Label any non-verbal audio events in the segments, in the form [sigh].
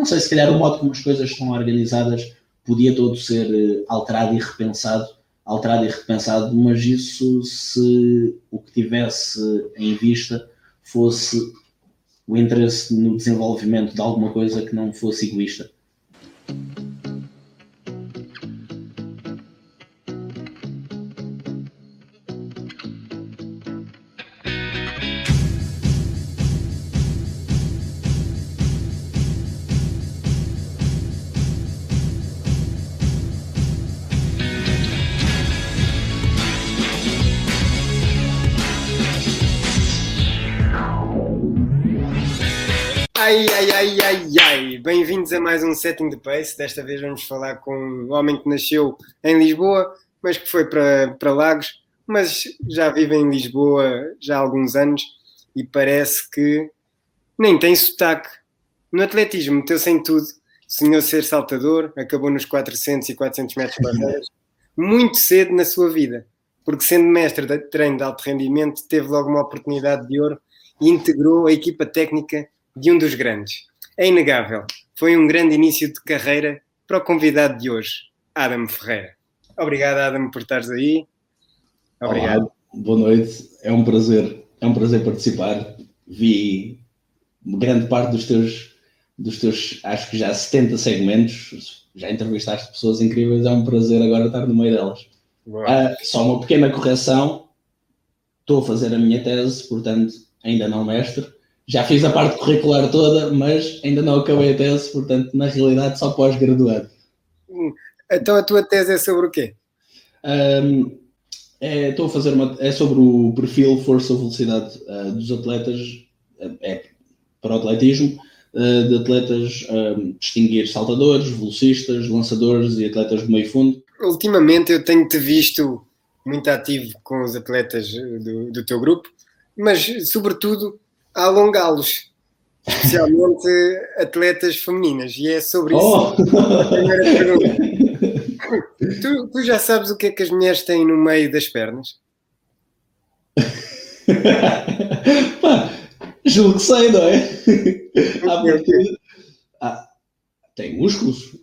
não sei, se calhar o modo como as coisas estão organizadas podia todo ser eh, alterado e repensado, alterado e repensado, mas isso se o que tivesse em vista fosse o interesse no desenvolvimento de alguma coisa que não fosse egoísta. Bem-vindos a mais um Setting the Pace. Desta vez vamos falar com um homem que nasceu em Lisboa, mas que foi para, para Lagos, mas já vive em Lisboa já há alguns anos e parece que nem tem sotaque. No atletismo, meteu-se em tudo. Sonhou ser saltador, acabou nos 400 e 400 metros barreiras, muito cedo na sua vida, porque sendo mestre de treino de alto rendimento, teve logo uma oportunidade de ouro e integrou a equipa técnica de um dos grandes. É inegável. Foi um grande início de carreira para o convidado de hoje, Adam Ferreira. Obrigado, Adam, por estares aí. Obrigado. Olá, boa noite. É um prazer, é um prazer participar. Vi grande parte dos teus, dos teus, acho que já 70 segmentos. Já entrevistaste pessoas incríveis. É um prazer agora estar no meio delas. Uh, só uma pequena correção. Estou a fazer a minha tese, portanto, ainda não mestre já fiz a parte curricular toda, mas ainda não acabei a tese, portanto, na realidade, só pós-graduado. Hum, então a tua tese é sobre o quê? Um, é, estou a fazer uma. É sobre o perfil força-velocidade uh, dos atletas, uh, é para o atletismo, uh, de atletas distinguir saltadores, velocistas, lançadores e atletas de meio fundo. Ultimamente eu tenho-te visto muito ativo com os atletas do, do teu grupo, mas sobretudo a alongá-los, especialmente atletas femininas. E é sobre isso oh. a primeira pergunta. Tu, tu, já sabes o que é que as mulheres têm no meio das pernas? [laughs] Pá, julgo que sei, não é? Ah, tem músculos?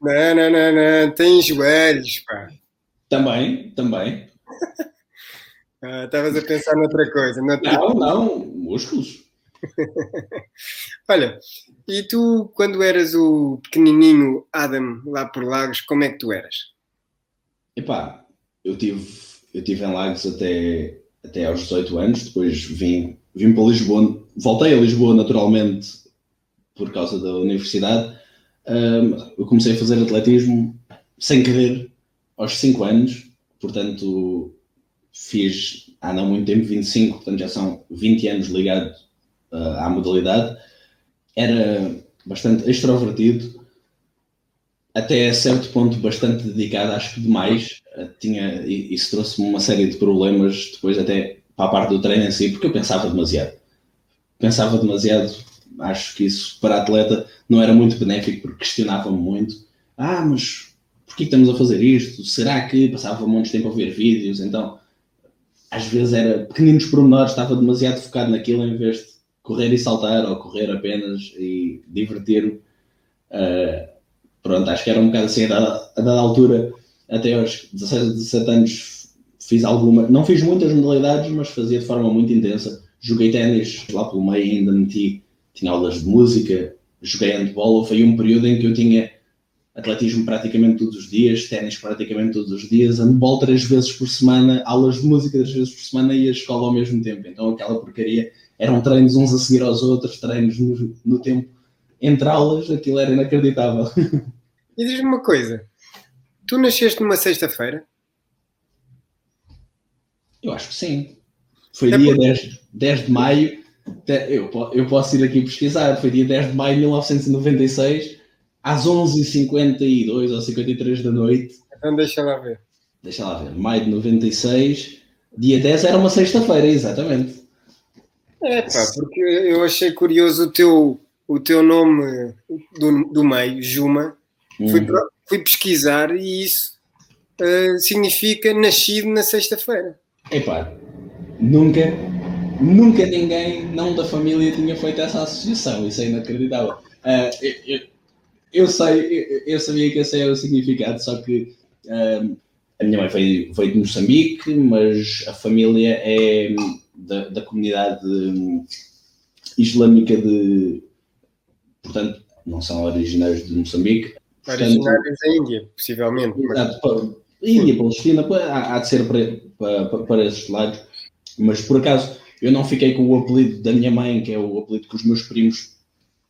Não, não, não, não. Tem joelhos, pá. Também, também. Ah, estavas a pensar noutra coisa. Noutra... Não, não, músculos. [laughs] Olha, e tu, quando eras o pequenininho Adam lá por Lagos, como é que tu eras? Epá, eu tive, eu tive em Lagos até, até aos 18 anos, depois vim, vim para Lisboa, voltei a Lisboa naturalmente por causa da universidade. Um, eu comecei a fazer atletismo sem querer aos 5 anos, portanto fiz há não muito tempo, 25, portanto já são 20 anos ligado uh, à modalidade. Era bastante extrovertido, até a certo ponto bastante dedicado, acho que demais. Uh, tinha, isso trouxe-me uma série de problemas depois até para a parte do treino em si, porque eu pensava demasiado. Pensava demasiado, acho que isso para atleta não era muito benéfico, porque questionava-me muito. Ah, mas porquê estamos a fazer isto? Será que passava muito tempo a ver vídeos? Então, às vezes era pequeninos pormenores, estava demasiado focado naquilo em vez de correr e saltar ou correr apenas e divertir-me. Uh, pronto, acho que era um bocado assim, a dada, a dada altura, até aos 16, 17 anos, fiz alguma, não fiz muitas modalidades, mas fazia de forma muito intensa. Joguei ténis, lá pelo meio ainda meti, tinha aulas de música, joguei handball, foi um período em que eu tinha atletismo praticamente todos os dias, ténis praticamente todos os dias, handball três vezes por semana, aulas de música três vezes por semana e a escola ao mesmo tempo. Então aquela porcaria eram treinos uns a seguir aos outros, treinos no, no tempo entre aulas, aquilo era inacreditável. [laughs] E diz-me uma coisa, tu nasceste numa sexta-feira? Eu acho que sim. Foi é dia porque... 10, 10 de maio, eu, eu posso ir aqui pesquisar, foi dia 10 de maio de 1996 às 11h52 ou 53 da noite. Então deixa lá ver. Deixa lá ver. Maio de 96, dia 10 era uma sexta-feira, exatamente. É pá, porque eu achei curioso o teu, o teu nome do, do meio, Juma. Hum. Fui, fui pesquisar e isso uh, significa nascido na sexta-feira. Epá, nunca, nunca ninguém, não da família, tinha feito essa associação. Isso é inacreditável. Uh, eu, eu, sei, eu, eu, sabia que esse era o significado, só que uh, a minha mãe veio, veio de Moçambique, mas a família é da, da comunidade islâmica de. Portanto, não são originários de Moçambique. Originários da Índia, possivelmente. Exato, Índia, Palestina, há, há de ser para, para, para esses lados. Mas por acaso eu não fiquei com o apelido da minha mãe, que é o apelido que os meus primos,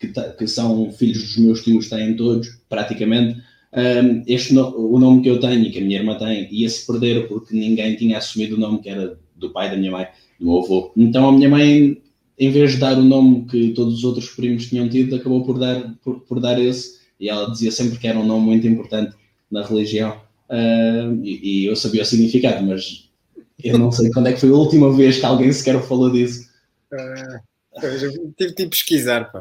que, que são filhos dos meus tios, têm todos, praticamente. Um, este no, o nome que eu tenho e que a minha irmã tem ia-se perder porque ninguém tinha assumido o nome que era do pai da minha mãe, do meu avô. Então a minha mãe, em vez de dar o nome que todos os outros primos tinham tido, acabou por dar, por, por dar esse. E ela dizia sempre que era um nome muito importante na religião. Uh, e, e, eu sabia o significado, mas eu não sei quando é que foi a última vez que alguém sequer falou disso. Uh, tive de pesquisar, pá.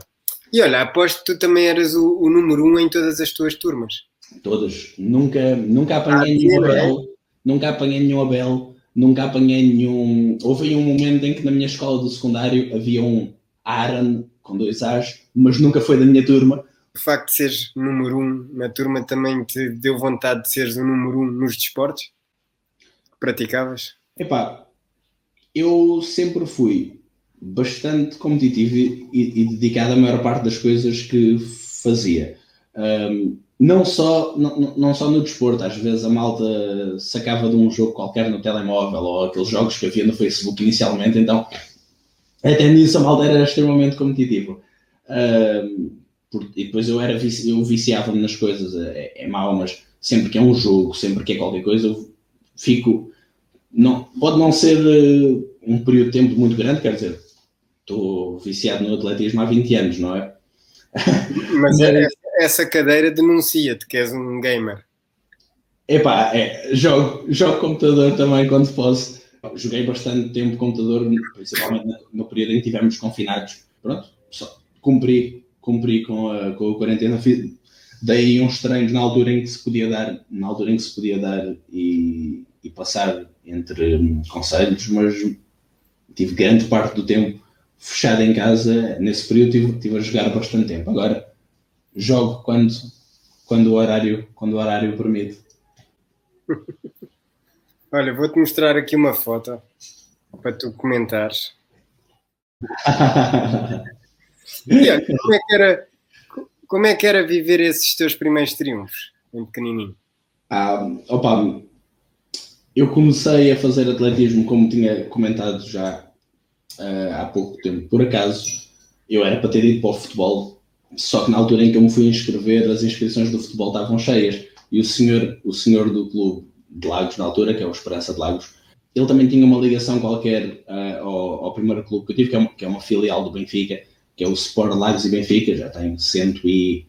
E olha, aposto que tu também eras o, o, número um em todas as tuas turmas. Todas. Nunca, nunca apanhei ah, nenhum é? Abel. Nunca apanhei nenhum Abel. Nunca apanhei nenhum. Houve um momento em que na minha escola do secundário havia um Aaron com dois A's, mas nunca foi da minha turma. O facto de seres número um na turma também te deu vontade de seres o número um nos desportos que praticavas? Epá, eu sempre fui bastante competitivo e, e, dedicado à maior parte das coisas que fazia. Um, não, só, não, não só no desporto, às vezes a malta sacava de um jogo qualquer no telemóvel ou aqueles jogos que havia no Facebook inicialmente, então até nisso a malta era extremamente competitivo. Um, e depois eu era eu viciava-me nas coisas, é, é mau, mas sempre que é um jogo, sempre que é qualquer coisa, eu fico não, pode não ser uh, um período de tempo muito grande, quer dizer, estou viciado no atletismo há 20 anos, não é? [laughs] Mas é, essa cadeira denuncia-te que és um gamer. Epá, é, jogo, jogo computador também quando posso. Joguei bastante tempo computador, principalmente no período em que estivemos confinados. Pronto, só cumpri, cumpri com a, com a quarentena. Dei uns treinos na altura em que se podia dar, na altura em que se podia dar e, e passar entre hum, conselhos, mas tive grande parte do tempo fechado em casa. Nesse período tive, tive a jogar bastante tempo. Agora jogo quando, quando, o, horário, quando o horário permite. [laughs] Olha, vou-te mostrar aqui uma foto para tu comentares. [laughs] e olha, como é que era, como é que era viver esses teus primeiros triunfos em pequenininho? Ah, opa, eu comecei a fazer atletismo, como tinha comentado já uh, há pouco tempo. Por acaso, eu era para ter ido para o futebol, só que na altura em que eu me fui inscrever, as inscrições do futebol estavam cheias. E o senhor, o senhor do clube de Lagos, na altura, que é o Esperança de Lagos, ele também tinha uma ligação qualquer uh, ao, ao, primeiro clube que eu tive, que é, uma, que é uma filial do Benfica, que é o Sport Lagos e Benfica, já tem cento e,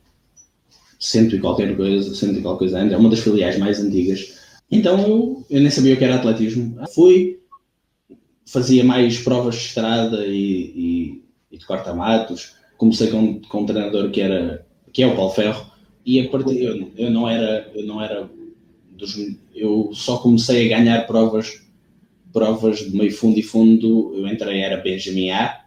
cento e qualquer coisa, cento e qualquer coisa ainda, é uma das filiais mais antigas então eu nem sabia o que era atletismo. Fui, fazia mais provas de estrada e, e, e de corta-matos. Comecei com, com um treinador que, era, que é o Paulo Ferro. E a partir eu, eu não era, eu não era dos, eu só comecei a ganhar provas provas de meio fundo e fundo, eu entrei, era Benjamin A,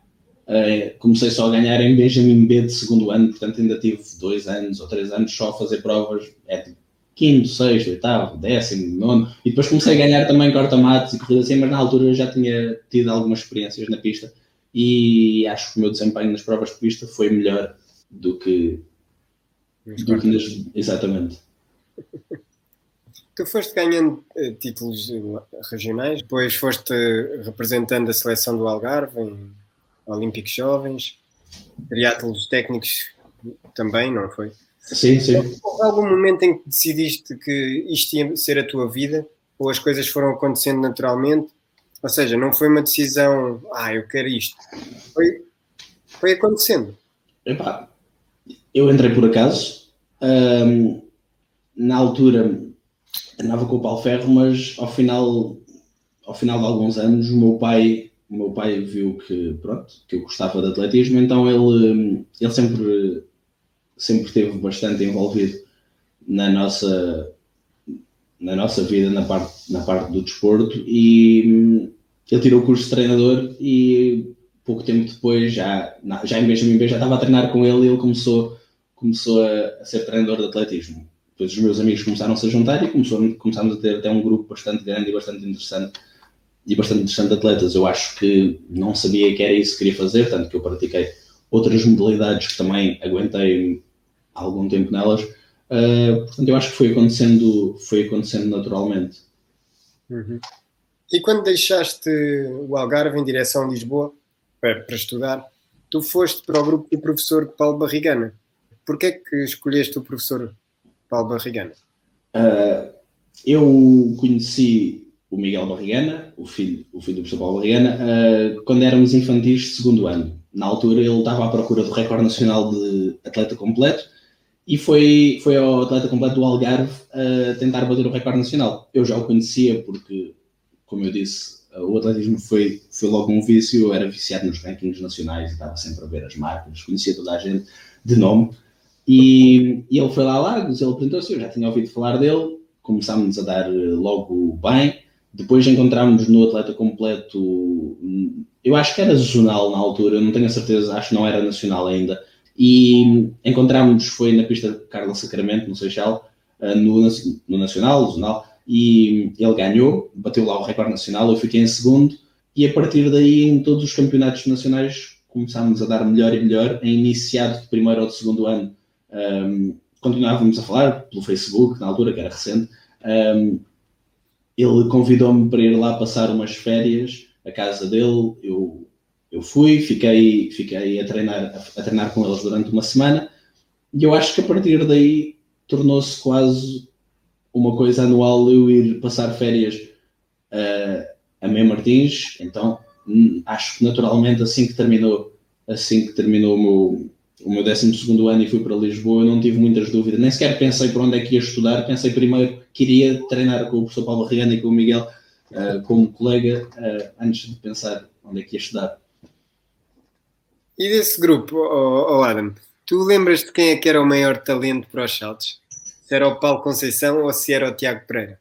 uh, comecei só a ganhar em Benjamin B de segundo ano, portanto ainda tive dois anos ou três anos só a fazer provas, é tipo quinto, sexto, oitavo, décimo, nono, e depois comecei a ganhar também corta-matos e corridas assim, mas na altura eu já tinha tido algumas experiências na pista e acho que o meu desempenho nas provas de pista foi melhor do que, do que nas, exatamente. [laughs] Tu foste ganhando uh, títulos regionais, depois foste representando a seleção do Algarve em Olímpicos Jovens, triatlos técnicos também, não foi? Sim, sim. Houve algum momento em que decidiste que isto ia ser a tua vida? Ou as coisas foram acontecendo naturalmente? Ou seja, não foi uma decisão, ah, eu quero isto. Foi, foi acontecendo. Epá, eu entrei por acaso. Na altura andava com o Paulo Ferro, mas ao final, ao final de alguns anos o meu pai, o meu pai viu que, pronto, que eu gostava de atletismo, então ele, ele sempre sempre esteve bastante envolvido na nossa na nossa vida na parte na parte do desporto e hum, ele tirou o curso de treinador e pouco tempo depois, já, já em Benjamin B, já estava a treinar com ele e ele começou, começou a, a ser treinador de atletismo. Depois os meus amigos começaram-se a juntar e começou, começámos a ter até um grupo bastante grande e bastante interessante e bastante interessante de atletas. Eu acho que não sabia que era isso que queria fazer, tanto que eu pratiquei outras modalidades que também aguentei algum tempo nelas. Uh, portanto, eu acho que foi acontecendo, foi acontecendo naturalmente. Uhum. E quando deixaste o Algarve em direção a Lisboa para, para estudar, tu foste para o grupo do professor Paulo Barrigana. Porquê é que escolheste o professor Paulo Barrigana? Uh, eu conheci o Miguel Barrigana, o filho, o filho do professor Paulo Barrigana, uh, quando éramos infantis de segundo ano. Na altura ele estava à procura do recorde nacional de atleta completo e foi, foi ao atleta completo do Algarve a tentar bater o recorde nacional. Eu já o conhecia porque, como eu disse, o atletismo foi, foi logo um vício, eu era viciado nos rankings nacionais e estava sempre a ver as marcas, conhecia toda a gente de nome. E, e ele foi lá a Lagos, ele apresentou-se, eu já tinha ouvido falar dele, começámos a dar logo bem. Depois encontramos no atleta completo, eu acho que era zonal na altura, não tenho a certeza, acho que não era nacional ainda. E encontramos, foi na pista Carlos Sacramento, no Seixal, eh, no, no Nacional, zonal, e ele ganhou, bateu lá o recorde nacional, eu fiquei em segundo, e a partir daí, em todos os campeonatos nacionais, começámos a dar melhor e melhor, em iniciado de primeiro ou de segundo ano, um, continuávamos a falar pelo Facebook, na altura, que era recente, um, ele convidou-me para ir lá passar umas férias à casa dele, eu, eu fui, fiquei, fiquei a, treinar, a, a treinar com eles durante uma semana, e eu acho que a partir daí tornou-se quase uma coisa anual eu ir passar férias uh, a Mem Martins, então hum, acho que naturalmente assim que terminou, assim que terminou o meu, o meu 12 ano e fui para Lisboa, eu não tive muitas dúvidas, nem sequer pensei por onde é que ia estudar, pensei primeiro que iria treinar com o professor Paulo Regana e com o Miguel uh, como colega, uh, antes de pensar onde é que ia estudar. E desse grupo, oh, oh Adam, tu lembras de quem é que era o maior talento para os saltos? se era o Paulo Conceição ou se era o Tiago Pereira?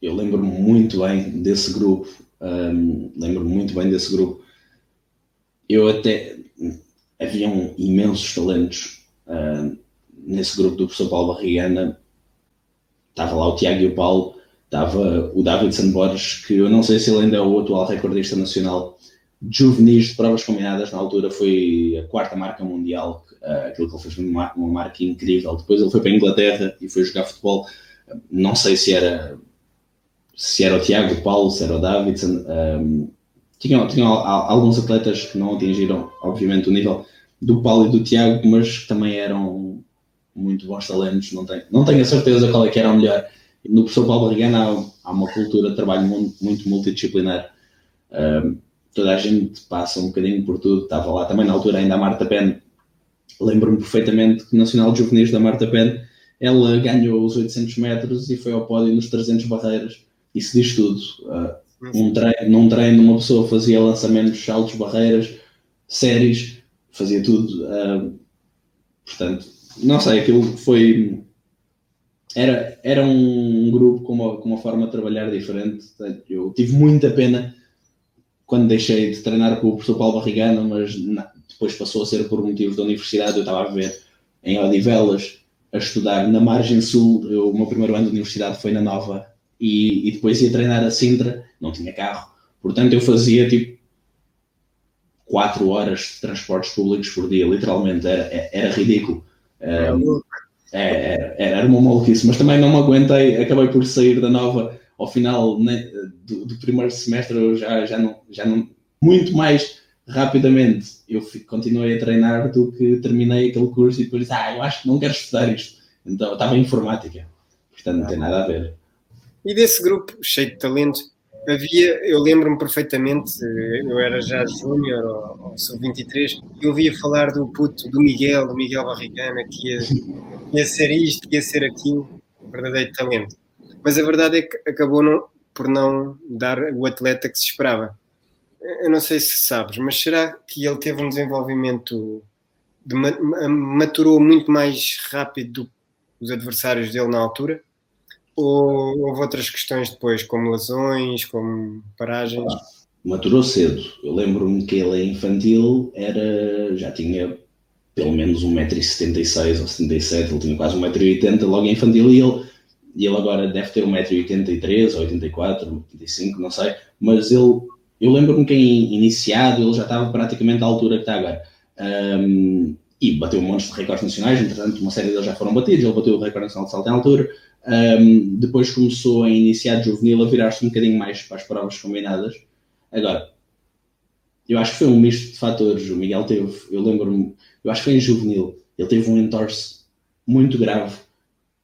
Eu lembro-me muito bem desse grupo. Um, lembro-me muito bem desse grupo. Eu até. Haviam imensos talentos uh, nesse grupo do professor Paulo Barrigana. Estava lá o Tiago e o Paulo. Estava o Davidson Borges, que eu não sei se ele ainda é o atual recordista nacional juvenis de provas combinadas. Na altura foi a quarta marca mundial uh, aquilo que ele fez uma, uma marca incrível. Depois ele foi para a Inglaterra e foi jogar futebol. Não sei se era se era o Tiago, o Paulo, se era o Davidson. Um, tinham, tinham alguns atletas que não atingiram, obviamente, o nível do Paulo e do Tiago, mas também eram muito bons talentos. Não tenho, não tenho a certeza qual é que era o melhor. No professor Paulo Barrigana há, há, uma cultura de trabalho muito, muito multidisciplinar. Um, toda a gente passa um bocadinho por tudo. Estava lá também na altura ainda a Marta Pen lembro-me perfeitamente que Nacional de Juvenis da Marta Pen, ela ganhou os 800 metros e foi ao pódio nos 300 barreiras. Isso diz tudo. Uh, um treino, num treino, uma pessoa fazia lançamentos, saltos, barreiras, séries, fazia tudo. Uh, portanto, não sei, aquilo foi. Era, era um grupo com uma, com uma forma de trabalhar diferente. Eu tive muita pena quando deixei de treinar com o professor Paulo Barrigano, mas depois passou a ser por motivos da universidade. Eu estava a viver em Odivelas, a estudar na margem sul. Eu, o meu primeiro ano de universidade foi na Nova e, e, depois ia treinar a Sintra, não tinha carro. Portanto, eu fazia tipo 4 horas de transportes públicos por dia, literalmente, era, era ridículo. Era, era, era uma maluquice, mas também não me aguentei, acabei por sair da Nova ao final né, do, do, primeiro semestre, eu já, já, não, já não, muito mais rapidamente eu continuei a treinar do que terminei aquele curso e depois disse, ah, eu acho que não quero estudar isto. Então eu estava em informática, portanto não tem nada a ver. E desse grupo cheio de talento, havia, eu lembro-me perfeitamente, eu era já júnior ou, ou sub-23, eu ouvia falar do puto, do Miguel, do Miguel Barrigana, que ia, ia ser isto, ia ser aquilo, verdadeiro talento. Mas a verdade é que acabou não, por não dar o atleta que se esperava eu não sei se sabes, mas será que ele teve um desenvolvimento, de, maturou muito mais rápido do que os adversários dele na altura? Ou houve outras questões depois, como lesões, como paragens? Ah, maturou cedo. Eu lembro-me que ele infantil era, já tinha pelo menos 1,76m ou 77 ele tinha quase 1,80m logo em infantil e ele, ele agora deve ter 1,83m ou 84, 85, não sei, mas ele, eu lembro-me que em iniciado ele já estava praticamente à altura que está agora. Um, e bateu um monte de recordes nacionais, entretanto uma série deles já foram batidos, ele bateu o recorde nacional de salto em altura, um, depois começou a iniciar de juvenil a virar-se um bocadinho mais para as provas combinadas. Agora, eu acho que foi um misto de fatores. O Miguel teve, eu lembro-me, eu acho que foi em juvenil, ele teve um entorse muito grave.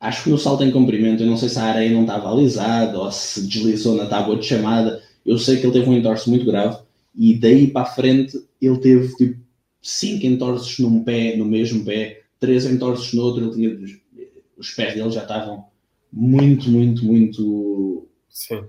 Acho que no salto em comprimento, eu não sei se a areia não estava alisada ou se deslizou na tábua de chamada. Eu sei que ele teve um entorse muito grave e daí para a frente ele teve tipo cinco entorses num pé, no mesmo pé, três entorses no outro. Ele tinha, os pés dele já estavam muito, muito, muito Sim.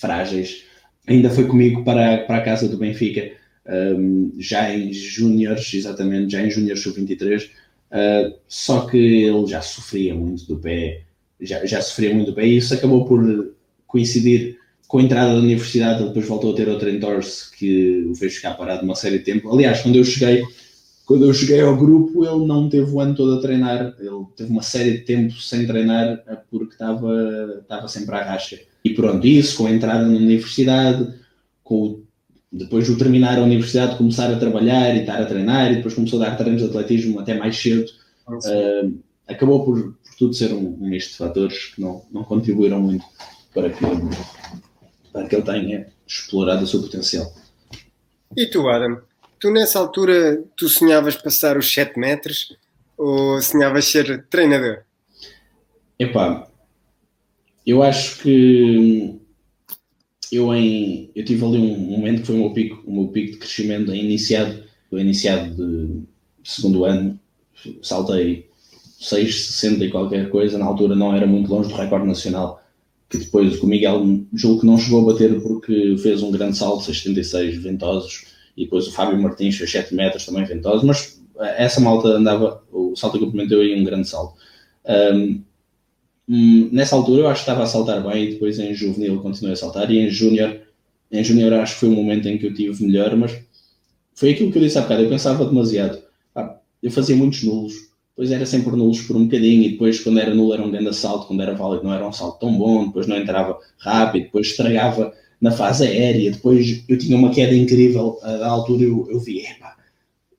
frágeis. Ainda foi comigo para, para a casa do Benfica um, já em júniores, exatamente, já em júniores sub-23, uh, só que ele já sofria muito do pé, já, já sofria muito do pé, e isso acabou por coincidir com a entrada da universidade, ele depois voltou a ter outra entorse que o fez ficar parado uma série de tempo. Aliás, quando eu cheguei, quando eu cheguei ao grupo, ele não teve o ano todo a treinar, ele teve uma série de tempo sem treinar porque estava, estava sempre à rasca. E pronto, isso com a entrada na universidade, com o depois de terminar a universidade, começar a trabalhar e estar a treinar, e depois começou a dar treinos de atletismo até mais cedo, uh, acabou por, por, tudo ser um, um misto de fatores que não, não contribuíram muito para que, para que ele tenha explorado o seu potencial. E tu, Adam? Tu nessa altura, tu sonhavas passar os 7 metros ou sonhavas ser treinador? Epá, eu acho que eu em eu tive ali um momento que foi o meu pico, o meu pico de crescimento iniciado, eu iniciado de segundo ano, saltei 6,60 e qualquer coisa, na altura não era muito longe do recorde nacional, que depois o Miguel julgo que não chegou a bater porque fez um grande salto, 6,76 ventosos, e depois o Fábio Martins fez 7 metros também ventosos, mas essa malta andava, o salto que complementou aí um grande salto. Um, nessa altura eu acho que estava a saltar bem e depois em juvenil continuei a saltar e em júnior em júnior acho que foi o momento em que eu tive melhor, mas foi aquilo que eu disse há bocado, eu pensava demasiado. Ah, eu fazia muitos nulos, depois era sempre nulos por um bocadinho, e depois quando era nulo era um grande salto, quando era válido não era um salto tão bom, depois não entrava rápido, depois estragava na fase aérea, depois eu tinha uma queda incrível, da altura eu, eu vi, epá,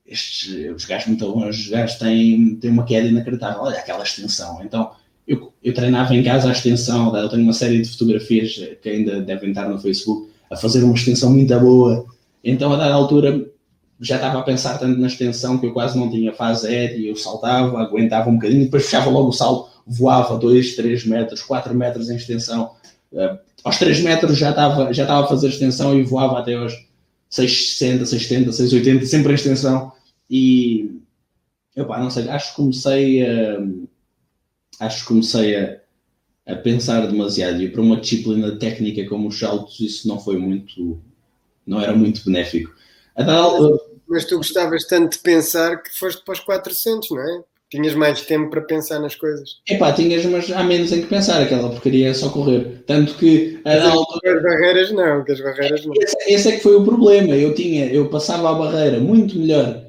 estes, os gajos muito longe, os gajos têm, têm uma queda inacreditável, olha aquela extensão, então eu, eu treinava em casa a extensão, eu tenho uma série de fotografias que ainda devem estar no Facebook, a fazer uma extensão muito boa. Então, a dada altura, já estava a pensar tanto na extensão que eu quase não tinha fase aérea, eu saltava, aguentava um bocadinho, depois fechava logo o salto, voava 2, 3 metros, 4 metros em extensão. Uh, aos 3 metros já estava, já estava a fazer extensão e voava até aos 660, 670, 680, sempre em extensão. E, eu não sei, acho que comecei a. Acho que comecei a, a pensar demasiado e para uma disciplina técnica como os saltos isso não foi muito, não era muito benéfico. Mas tu gostavas tanto de pensar que foste para os 400, não é? Tinhas mais tempo para pensar nas coisas. Epá, tinhas, mas há menos em que pensar, aquela porcaria é só correr. Tanto que a da altura... As barreiras não, que as barreiras não. Esse, esse, é que foi o problema. Eu tinha, eu passava a barreira muito melhor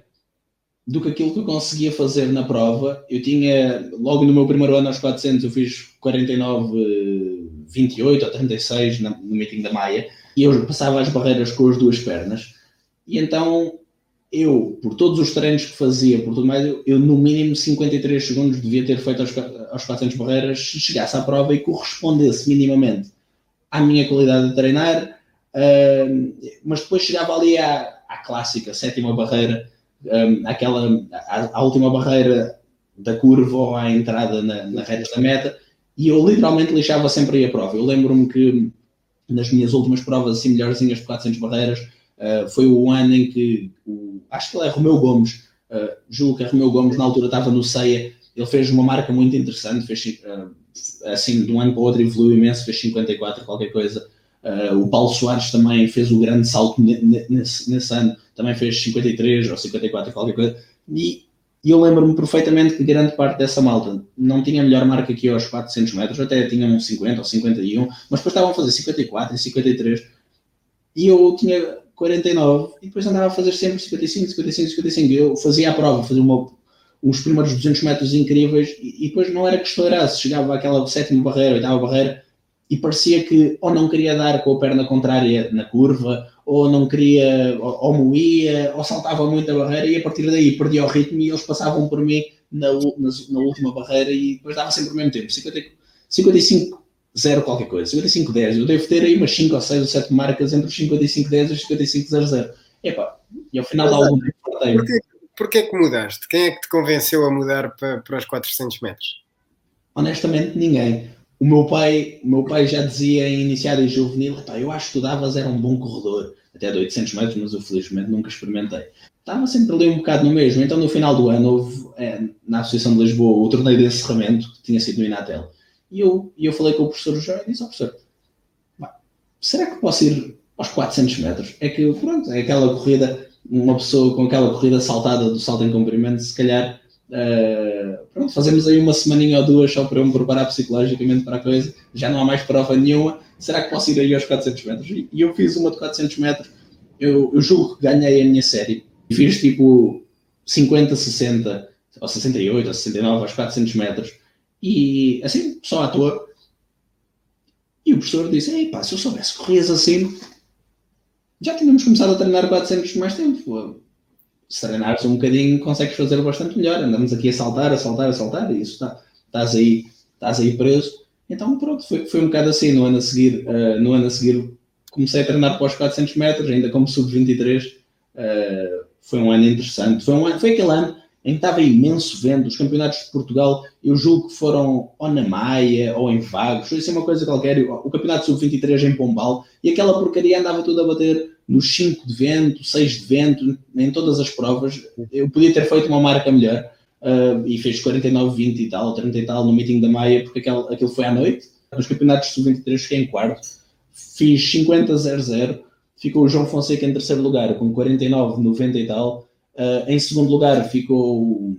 do que aquilo que eu conseguia fazer na prova. Eu tinha, logo no meu primeiro ano aos 400, eu fiz 49, 28 ou 36 no meeting da Maia e eu passava as barreiras com as duas pernas. E então eu, por todos os treinos que fazia, por tudo mais, eu, eu no mínimo 53 segundos devia ter feito aos, aos 400 barreiras se chegasse à prova e correspondesse minimamente à minha qualidade de treinar. Uh, mas depois chegava ali à, à clássica sétima barreira um, aquela, a, a, última barreira da curva ou à entrada na, na reta da meta, e eu literalmente lixava sempre aí a prova. Eu lembro-me que nas minhas últimas provas assim melhorzinhas de 400 barreiras, uh, foi o ano em que, o, acho que ele é Romeu Gomes, uh, julgo que é Romeu Gomes na altura estava no CEIA, ele fez uma marca muito interessante, fez uh, assim de um ano para o outro evoluiu imenso, fez 54 qualquer coisa, Uh, o Paulo Soares também fez o grande salto nesse, nesse, ano, também fez 53 ou 54, qualquer coisa. E E eu lembro-me perfeitamente que grande parte dessa malta não tinha melhor marca que aos 400 metros, até tinham 50 ou 51, mas depois estavam a fazer 54 e 53. E eu tinha 49 e depois andava a fazer sempre 55, 55, 55. Eu fazia a prova, fazia uma, uns primeiros 200 metros incríveis e, e depois não era que estourasse. Chegava àquela sétima barreira, oitava barreira e parecia que ou não queria dar com a perna contrária na curva, ou não queria, ou, ou moía, ou saltava muito a barreira e a partir daí perdia o ritmo e eles passavam por mim na, na, na última barreira e depois dava sempre o mesmo tempo, 50, 55 0 qualquer coisa, 55 10. Eu devo ter aí umas 5 ou 6 ou 7 marcas entre os 55 10 e os 55 00. 0. Epá, e ao final dá algum tempo porquê, porquê que mudaste? Quem é que te convenceu a mudar para, para os 400 metros? Honestamente, ninguém. O meu pai, o meu pai já dizia em iniciar em juvenil, eu acho que tu davas era um bom corredor, até de 800 metros, mas eu felizmente nunca experimentei. Estava sempre ali um bocado no mesmo, então no final do ano houve, é, na Associação de Lisboa, o torneio de encerramento, que tinha sido no Inatel. E eu, e eu falei com o professor João e disse ao professor, será que posso ir aos 400 metros? É que, pronto, é aquela corrida, uma pessoa com aquela corrida saltada do salto em comprimento, se calhar Uh, pronto, fazemos aí uma semaninha ou duas só para eu me preparar psicologicamente para a coisa. Já não há mais prova nenhuma. Será que posso ir aí aos 400 metros? E eu fiz uma de 400 metros. Eu, eu julgo que ganhei a minha série. Fiz tipo 50, 60, ou 68, ou 69 aos 400 metros. E assim, só à toa. E o professor disse: Ei pá, se eu soubesse corrias assim, já tínhamos começado a treinar 400 mais tempo se treinares um bocadinho, consegues fazer bastante melhor. Andamos aqui a saltar, a saltar, a saltar, e isso está, estás aí, estás aí preso. Então, pronto, foi, foi um bocado assim. No ano a seguir, uh, no ano a seguir comecei a treinar para os 400 metros, ainda como sub-23. Uh, eh, foi um ano interessante. Foi, um ano, foi aquele ano estava imenso vento. Os campeonatos de Portugal, eu julgo que foram ou na Maia ou em Vagos, foi assim uma coisa qualquer. O campeonato sub-23 em Pombal, e aquela porcaria andava tudo a bater nos 5 de vento, 6 de vento, em todas as provas. Eu podia ter feito uma marca melhor uh, e fez 49, 20 e tal, 30 e tal no meeting da Maia, porque aquele, aquilo foi à noite. Nos campeonatos sub-23 fiquei em quarto, fiz 50-0-0, ficou o João Fonseca em terceiro lugar com 49, 90 e tal. Uh, em segundo lugar ficou o,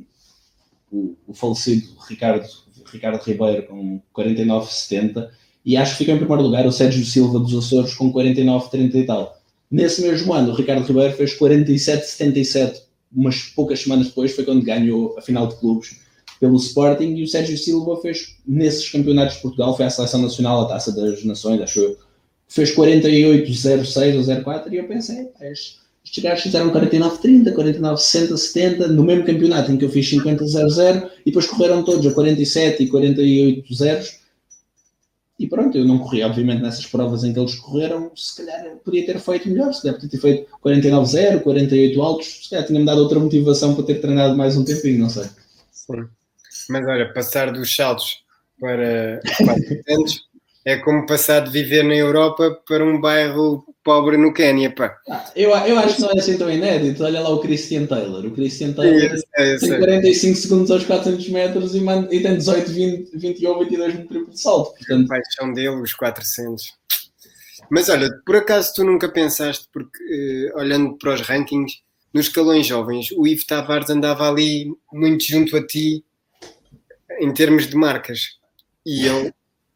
o, o falecido Ricardo, Ricardo Ribeiro com 49, 70. E acho que ficou em primeiro lugar o Sérgio Silva dos Açores com 49, 30 e tal. Nesse mesmo ano, o Ricardo Ribeiro fez 47-77, umas poucas semanas depois foi quando ganhou a final de clubes pelo Sporting e o Sérgio Silva fez nesses campeonatos de Portugal, foi à seleção nacional, a Taça das Nações, acho eu, fez 48-06 ou 04 e eu pensei, estes gajos fizeram 49-30, 49-60, 70 no mesmo campeonato em que eu fiz 50-00 e depois correram todos a 47 e 48 zeros e pronto, eu não corri, obviamente, nessas provas em que eles correram, se calhar podia ter feito melhor, se podia ter feito 49-0, 48 altos, se calhar tinha-me dado outra motivação para ter treinado mais um tempinho, não sei. Sim. Mas olha, passar dos saltos para 400 é como passar de viver na Europa para um bairro pobre no Quénia, pá. Ah, eu, eu acho que não é assim tão inédito. Olha lá o Christian Taylor. O Christian Taylor Sim, tem 45 segundos aos 400 metros e, man, e tem 18, 20, 21, 22 no triplo de salto. Portanto... A paixão dele, os 400. Mas olha, por acaso tu nunca pensaste, porque uh, olhando para os rankings, nos escalões jovens, o Ivo Tavares andava ali muito junto a ti em termos de marcas. E ele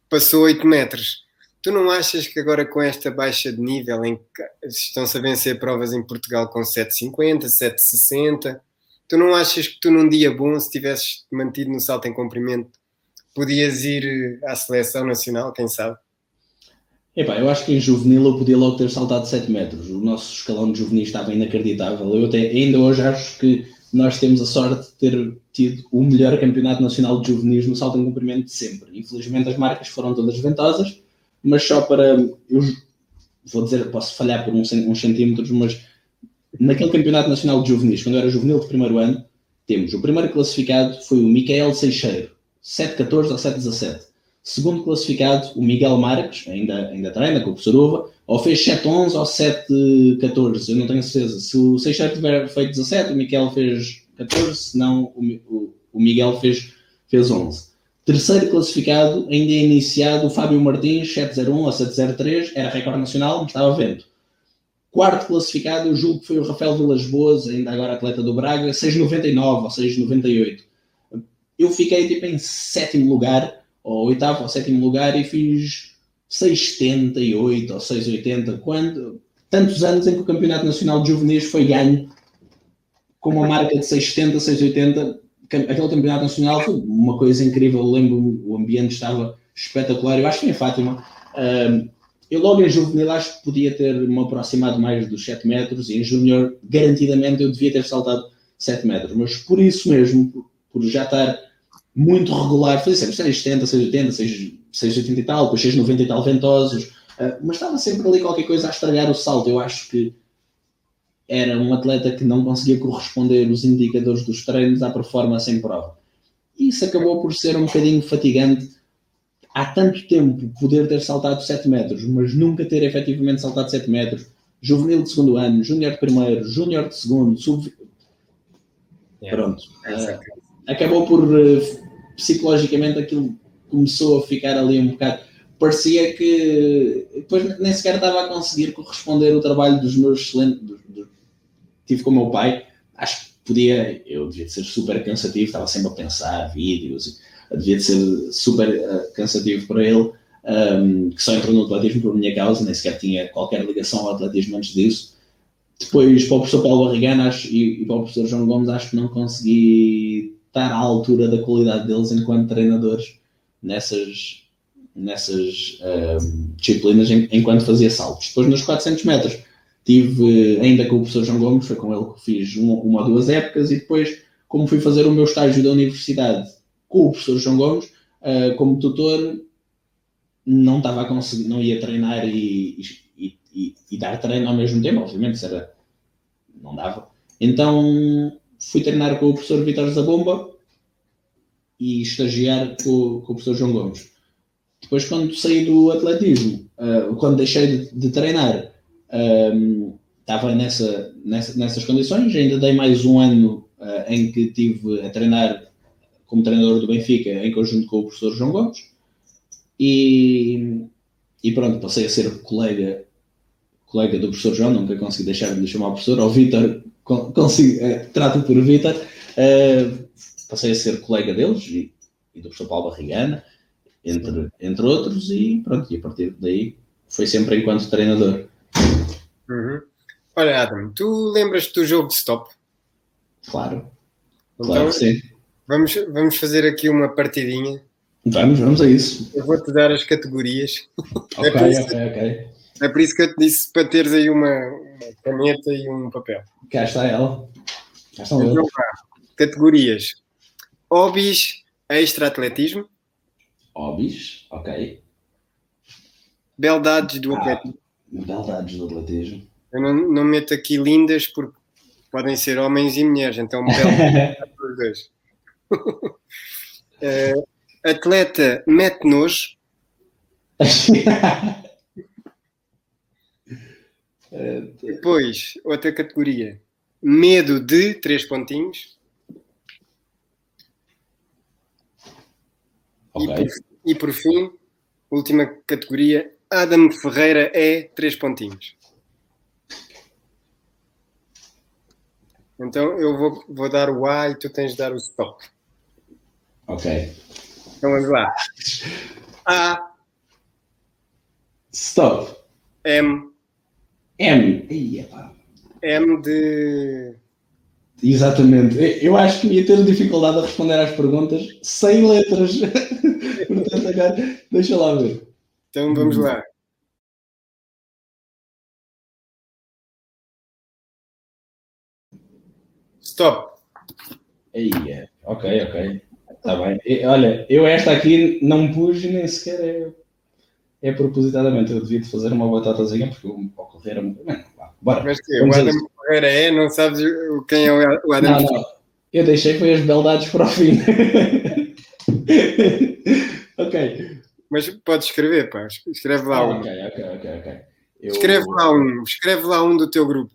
passou 8 metros. Tu não achas que agora com esta baixa de nível em que estão-se a vencer provas em Portugal com 7,50, 7,60, tu não achas que tu num dia bom, se tivesses mantido no salto em comprimento, podias ir à seleção nacional, quem sabe? Epá, eu acho que em juvenil eu podia logo ter saltado 7 metros. O nosso escalão de juvenil estava inacreditável. Eu até, ainda hoje acho que nós temos a sorte de ter tido o melhor campeonato nacional de juvenis no salto em comprimento de sempre. Infelizmente as marcas foram todas ventosas, mas só para. Eu vou dizer, posso falhar por uns, centímetros, mas naquele campeonato nacional de juvenis, quando eu era juvenil de primeiro ano, temos o primeiro classificado foi o Micael Seixeiro, 7-14 ou 7-17. Segundo classificado, o Miguel Marques, ainda, ainda treina com o professor Uva, ou fez 7-11 ou 7-14, eu não tenho certeza. Se o Seixeiro tiver feito 17, o Miguel fez 14, senão o, o, o Miguel fez, fez 11. Terceiro classificado, ainda iniciado, o Fábio Martins, 701 ou 703, era recorde nacional, estava vento. quarto classificado, eu julgo que foi o Rafael Vilas Boas, ainda agora atleta do Braga, 6,99 ou 6,98. Eu fiquei tipo em sétimo lugar, ou oitavo ou sétimo lugar, e fiz 6,78 ou 6,80, quando tantos anos em que o Campeonato Nacional de Juvenis foi ganho com uma marca de 6,70, 6,80. Aquele Campeonato Nacional foi uma coisa incrível. Eu lembro, o ambiente estava espetacular. Eu acho que em Fátima. eu logo em juvenil acho que podia ter me aproximado mais dos 7 metros e em júnior garantidamente eu devia ter saltado 7 metros, mas por isso mesmo, por, por já estar muito regular, fazia sempre 670, 680, 680 e tal, depois 690 e tal ventosos, uh, mas estava sempre ali qualquer coisa a estragar o salto. Eu acho que era um atleta que não conseguia corresponder os indicadores dos treinos à performance em prova. E isso acabou por ser um bocadinho fatigante há tanto tempo poder ter saltado 7 metros, mas nunca ter efetivamente saltado 7 metros, juvenil de segundo ano, júnior de primeiro, júnior de segundo, sub. Yeah. Pronto. Uh, acabou por uh, psicologicamente aquilo começou a ficar ali um bocado. Parecia que depois nem sequer estava a conseguir corresponder o trabalho dos meus excelentes. Do, do, tive com o meu pai, acho que podia, eu devia ser super cansativo, estava sempre a pensar vídeos devia de ser super uh, cansativo para ele, um, que só entrou no atletismo por minha causa, nem sequer tinha qualquer ligação ao atletismo antes disso. Depois, para o professor Paulo Barrigana e, e, para o professor João Gomes, acho que não consegui estar à altura da qualidade deles enquanto treinadores nessas, nessas um, disciplinas enquanto fazia saltos. Depois, nos 400 metros, tive ainda com o professor João Gomes, foi com ele que fiz uma, uma ou duas épocas, e depois, como fui fazer o meu estágio da universidade com o professor João Gomes, uh, como tutor, não estava a conseguir, não ia treinar e, e, e, e, dar treino ao mesmo tempo, obviamente, era, não dava. Então fui treinar com o professor Vitor Zabomba e estagiar com, com, o professor João Gomes. Depois, quando saí do atletismo, uh, quando deixei de, de treinar, um, estava nessa, nessa, nessas condições, ainda dei mais um ano uh, em que tive a treinar como treinador do Benfica, em conjunto com o professor João Gomes. E, e pronto, passei a ser colega, colega do professor João, nunca consegui deixar de chamar professor, ao Vitor, consigo, eh, trato por Vitor, eh, passei a ser colega deles e, e do professor Paulo Barrigana, entre, entre outros, e pronto, e a partir daí foi sempre enquanto treinador. Uhum. Olha, Adam, tu lembras-te do jogo de stop? Claro, então, claro que sim. Vamos, vamos fazer aqui uma partidinha. Vamos, vamos a isso. Eu vou-te dar as categorias. Ok, [laughs] é ok, ok. É por isso que eu te disse para teres aí uma, uma caneta e um papel. Cá está ela. Cá estão então, Categorias. Hobbies, extra-atletismo. Hobbies, ok. Beldades do ah, atletismo. Beldades do atletismo. Eu não, não meto aqui lindas porque podem ser homens e mulheres, então beldades para os dois uh, atleta mete nojo. [laughs] Depois, outra categoria. Medo de três pontinhos. Okay. E, por, e por fim, última categoria. Adam Ferreira é três pontinhos. Então eu vou, vou dar o A e tu tens de dar o stop. Ok. Então vamos lá. A. Stop. M. M. M de. Exatamente. Eu acho que ia ter dificuldade a responder às perguntas sem letras. [laughs] Portanto, agora deixa lá ver. Então vamos lá. Stop. Aí, ok, ok. Está bem. E, olha, eu esta aqui não pus nem sequer é, é propositadamente. Eu devia fazer uma batatazinha porque o muito. Bora. Mas que, o Adam Ferreira é, não sabes quem é o Adam Não, não. Eu deixei foi as beldades para o fim. [laughs] ok. Mas pode escrever, pá. Escreve lá ah, um. Ok, ok, ok, ok. Eu... Escreve lá um. Escreve lá um do teu grupo.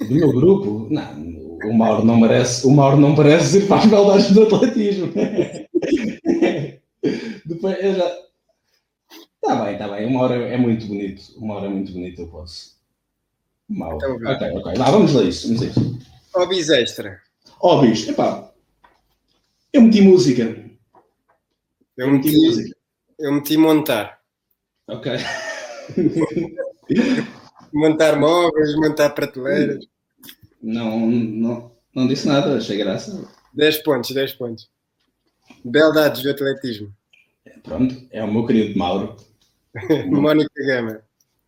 Do meu grupo? Não, o Mauro não merece, o Mauro não parece ir para as beldades do atletismo. [laughs] Depois eu já. Está bem, está bem. O Mauro é muito bonito. O Mauro é muito bonito, eu posso. Mal. Então, ok, ok. Vá, vamos a isso. Vamos a isso. Hobbies extra. Hobbies. Epá. Eu meti música. Eu meti meti, música. Eu meti montar. Ok. Montar móveis, montar prateleiras. Não, não, não disse nada, achei graça. 10 pontos, 10 pontos. Beldades do atletismo. Pronto, é o meu querido Mauro. [laughs] Mónica Gama.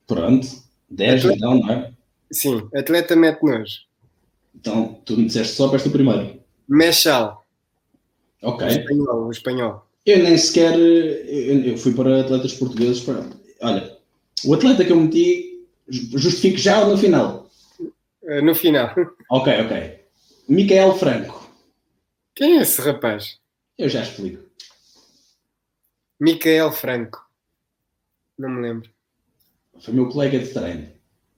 Pronto, 10 Atleta- então, não é? Sim, atleta mete nojo. Então, tu me disseste só para este primeiro. Mechal. Ok. O espanhol, o espanhol. Eu nem sequer. Eu, eu fui para atletas portugueses. Para... Olha, o atleta que eu meti, justifico já ou no final? Eh, No final. [laughs] Ok, ok. Micael Franco. Quem é esse rapaz? Eu já explico. Micael Franco. Não me lembro. Foi meu colega de treino.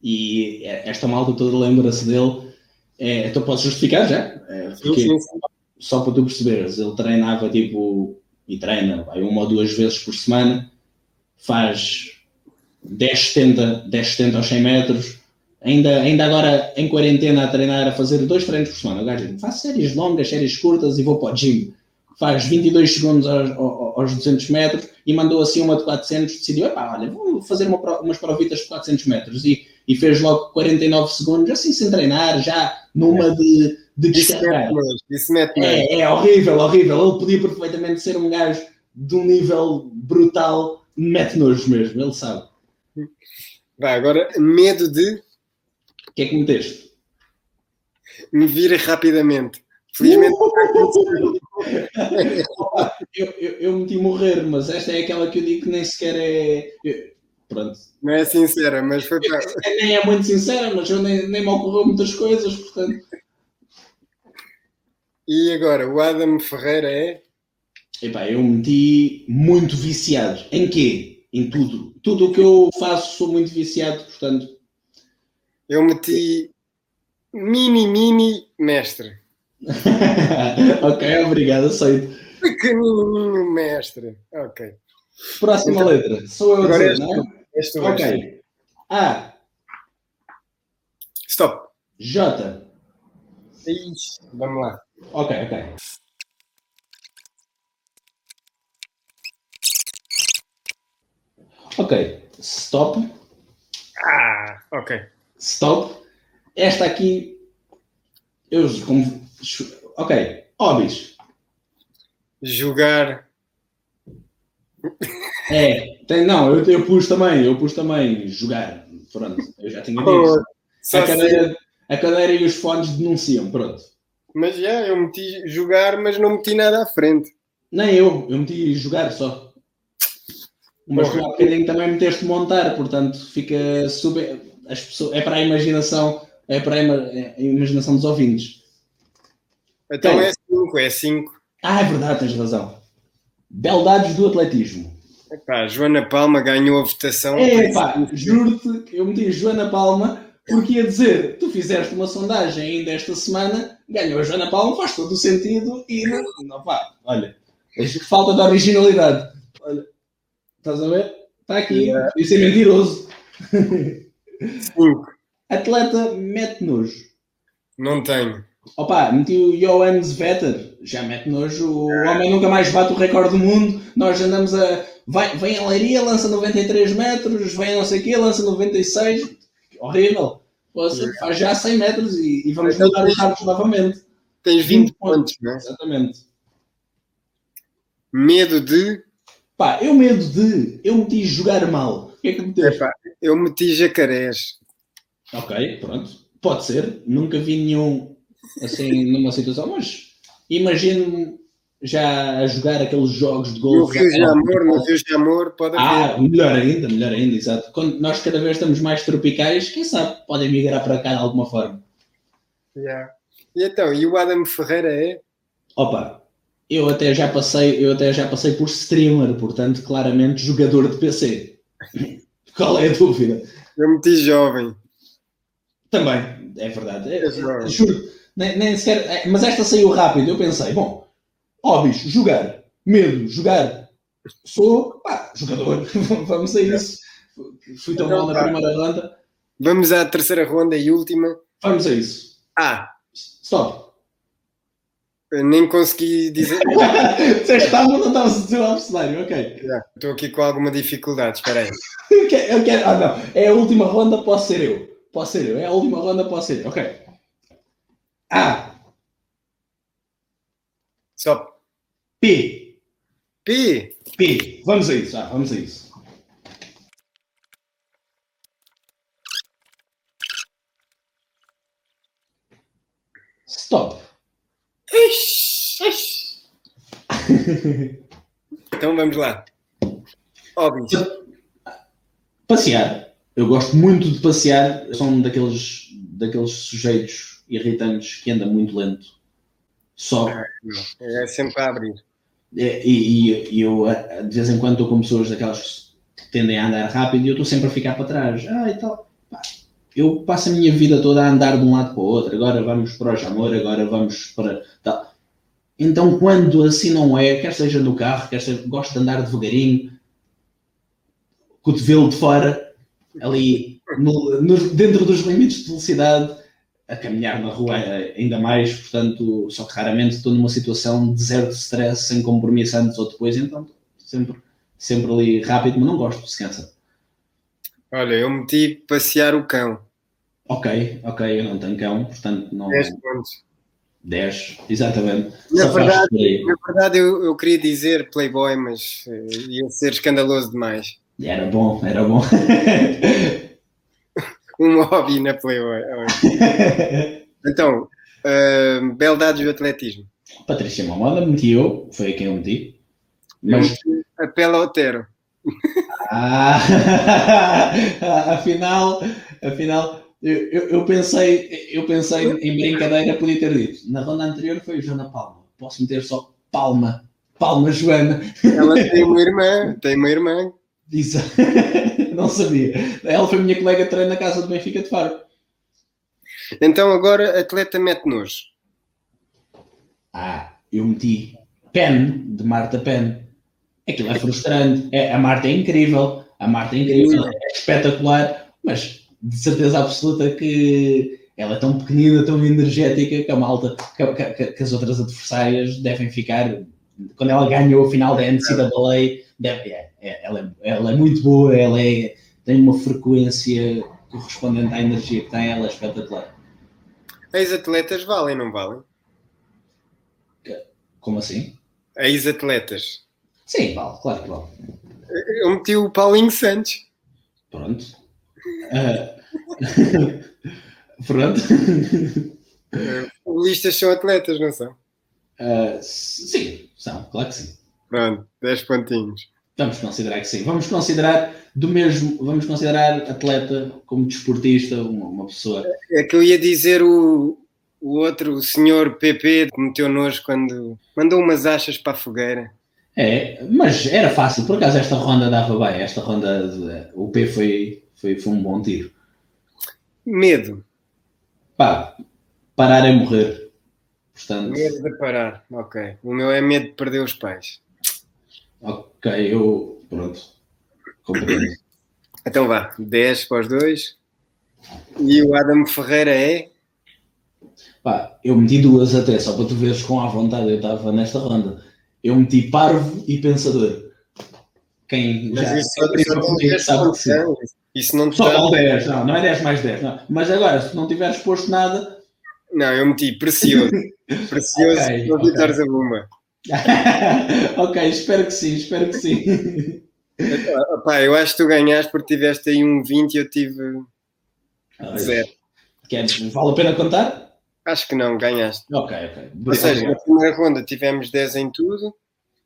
E esta malta toda lembra-se dele. É, então posso justificar já? É, Sim, porque, sim, sim. só para tu perceberes, ele treinava tipo. E treina vai, uma ou duas vezes por semana. Faz 10,70 10,70 aos 100 metros. Ainda, ainda agora em quarentena a treinar, a fazer dois treinos por semana. O gajo faz séries longas, séries curtas e vou para o gym. Faz 22 segundos aos, aos- aos 200 metros e mandou assim uma de 400. Decidiu, epá, olha, vou fazer uma, umas provitas de 400 metros. E, e fez logo 49 segundos, assim sem treinar, já numa de, de. Isso mete nojo. É, é horrível, horrível. Ele podia perfeitamente ser um gajo de um nível brutal, mete nojo mesmo, ele sabe. Vai, agora, medo de O que é que meteste? me vir rapidamente. Felizmente acontecendo. [laughs] Eu, eu, eu meti morrer, mas esta é aquela que eu digo que nem sequer é. eu- pronto. Não é sincera, mas foi para. [laughs] Nem é muito sincera, mas eu nem, nem me ocorreu muitas coisas, portanto. E agora, o Adam Ferreira é. Epá, eu meti muito viciado. Em quê? Em tudo. Tudo o que eu faço sou muito viciado, portanto. Eu meti mini, mini mestre. [laughs] ok, obrigado, aceito. Pequenininho mestre. Ok. Próxima Então, letra. Sou eu a agora dizer, és não é? Este vai ser. Ok. A, Stop. J. Ixi, vamos lá. Ok, ok. Ok. Stop. Ah, ok. Stop. Esta aqui. Eu. Ok. Hobbies. Jogar. É. Tem, não, eu, eu pus também. Eu pus também jogar. Pronto. Eu já tinha Oh, dito. só A cadeira, a cadeira e os fones denunciam. Pronto. Mas já, eu meti jogar, mas não meti nada à frente. Nem eu. Eu meti jogar só. Mas tu há bocadinho também meteste montar, portanto fica super. As pessoas, é para a imaginação, é para a, ima- é a imaginação dos ouvintes. Então Tem. é 5, é 5. Ah, é verdade, tens razão. Beldades do atletismo. Epá, Joana Palma ganhou a votação. É pá, juro-te que eu meti Joana Palma porque ia dizer, tu fizeste uma sondagem ainda esta semana, ganhou a Joana Palma, faz todo o sentido e não, não pá, olha, falta de originalidade. Olha, estás a ver? Está aqui, Yeah. isso é mentiroso. 5. Atleta mete nojo. Não tenho. Opa, meti o Johannes Vetter, já mete nojo. O homem nunca mais bate o recorde do mundo. Nós andamos a. Vai, vem a Leiria, lança 93 metros, vem a não sei o quê, lança 96. Horrível. Você faz já 100 metros e, e vamos Então mudar os carros novamente. Tens 20 20 pontos. pontos, não é? Exatamente. Medo de. Pá, eu medo de. Eu meti jogar mal. O que é que meteste? Epá, eu meti jacarés. Ok, pronto. Pode ser. Nunca vi nenhum assim numa situação, mas imagino já a jogar aqueles jogos de No golfe. Rio já de Amor, no Rio de Amor, pode haver. Ah, melhor ainda, melhor ainda, exato. Quando nós cada vez estamos mais tropicais, quem sabe podem migrar para cá de alguma forma. Yeah. E então, e o Adam Ferreira é? Opa, eu até já passei, eu até já passei por streamer, portanto, claramente jogador de PC. [laughs] Qual é a dúvida? Eu meti jovem. Também, é verdade. É- É juro, nem, nem sequer, é, mas esta saiu rápido. Eu pensei, bom, hobbies, jogar, medo, jogar. Sou, pá, jogador. [laughs] Vamos a isso. Fui tão Então mal na tá. primeira ronda. Vamos à terceira ronda e última. Vamos a isso. Ah, Stop. eu nem consegui dizer. Disseste estava, não estavas a dizer o abecedário, ok. Estou aqui com alguma dificuldade, espera aí. Eu quero, eu quero- ah, não. É a última ronda, posso ser eu. Posso ser eu. É a última ronda, posso ser eu. Ok. A. Só P. P. P. Vamos a isso. Ah, vamos a isso. Stop. [laughs] Então vamos lá. Hobbies. Passear. Eu gosto muito de passear. Eu sou um daqueles, daqueles sujeitos irritantes que anda muito lento. Só. É sempre a abrir. É, E, e- eu, de vez em quando, estou com pessoas daquelas que tendem a andar rápido e eu estou sempre a ficar para trás. Ah, e tal. Pá, eu passo a minha vida toda a andar de um lado para o outro. Agora vamos para o Jamor, agora vamos para. Tal. Então, quando assim não é, quer seja no carro, quer seja, gosto de andar devagarinho, cotovelo de fora, ali no- no- dentro dos limites de velocidade, a caminhar na rua ainda mais, portanto, só que raramente estou numa situação de zero de stress, sem compromisso antes ou depois, então sempre, sempre ali rápido, mas não gosto, se cansa. Olha, eu meti passear o cão. Ok, ok, eu não tenho cão, portanto não. 10 pontos. 10, exatamente. Na Só verdade-. Na verdade, eu, eu queria dizer Playboy, mas eh, ia ser escandaloso demais. Era bom, era bom. [laughs] Um hobby na Playboy. [laughs] Então, eh, beldades do atletismo. Patrícia Mamoda meti eu, foi a quem eu meti. Mas a Pela Otero. Ah, [laughs] afinal, afinal eu, eu, eu pensei, eu pensei em brincadeira, podia ter dito. Na ronda anterior foi Joana Palma. Posso meter só Palma. Palma Joana. Ela tem [laughs] uma irmã, tem uma irmã. Isso. Não sabia. Ela foi minha colega de treino na casa do Benfica de Faro. Então agora atleta mete nojo. Ah, eu meti Pen, de Marta Pen. Aquilo é frustrante. É, a Marta é incrível. A Marta é incrível. É espetacular. Mas de certeza absoluta que ela é tão pequenina, tão energética que a malta, que, que- que as outras adversárias devem ficar. Quando ela ganhou a final da NCAA, deve, é, é, ela, é, ela é muito boa, ela é, tem uma frequência correspondente à energia que tem, ela é espetacular. Ex-atletas valem, não valem? Como assim? Ex-atletas. Sim, vale, claro que vale. Eu meti o Paulinho Santos. Pronto. Ah, [laughs] Pronto. Listas são atletas, não são? Ah, sim, são, claro que sim. Pronto, 10 pontinhos. Vamos considerar que sim. Vamos considerar do mesmo, vamos considerar atleta como desportista, uma, uma pessoa. É que eu ia dizer o, o outro, o senhor PP, que meteu nojo quando mandou umas achas para a fogueira. É, mas era fácil, por acaso esta ronda dava bem, esta ronda, de- o P foi, foi, foi um bom tiro. Medo. Pá, parar é morrer. Portanto, Medo de parar. Ok. O meu é medo de perder os pais. ok, eu, pronto, compreendo. Então vá, 10 para os dois. E o Adam Ferreira é. Pá, eu meti duas até, só para tu veres com a vontade eu estava nesta ronda. Eu meti parvo e pensador. Quem já Mas isso quem só, teve só tem comigo 10 sabe que pontos, sim. não? Isso não te Só dá. vale 10, não, não é 10 mais 10. Não. Mas agora, se não tiveres posto nada, Não, eu meti precioso. [laughs] Precioso Ok, para ok. Vitor Zabumba. [laughs] ok, espero que sim, espero que sim. Pá, eu acho que tu ganhaste porque tiveste aí um 20 e eu tive zero. Queres, vale a pena contar? Acho que não, ganhaste. Ok, ok. Ou seja, na primeira ronda tivemos 10 em tudo,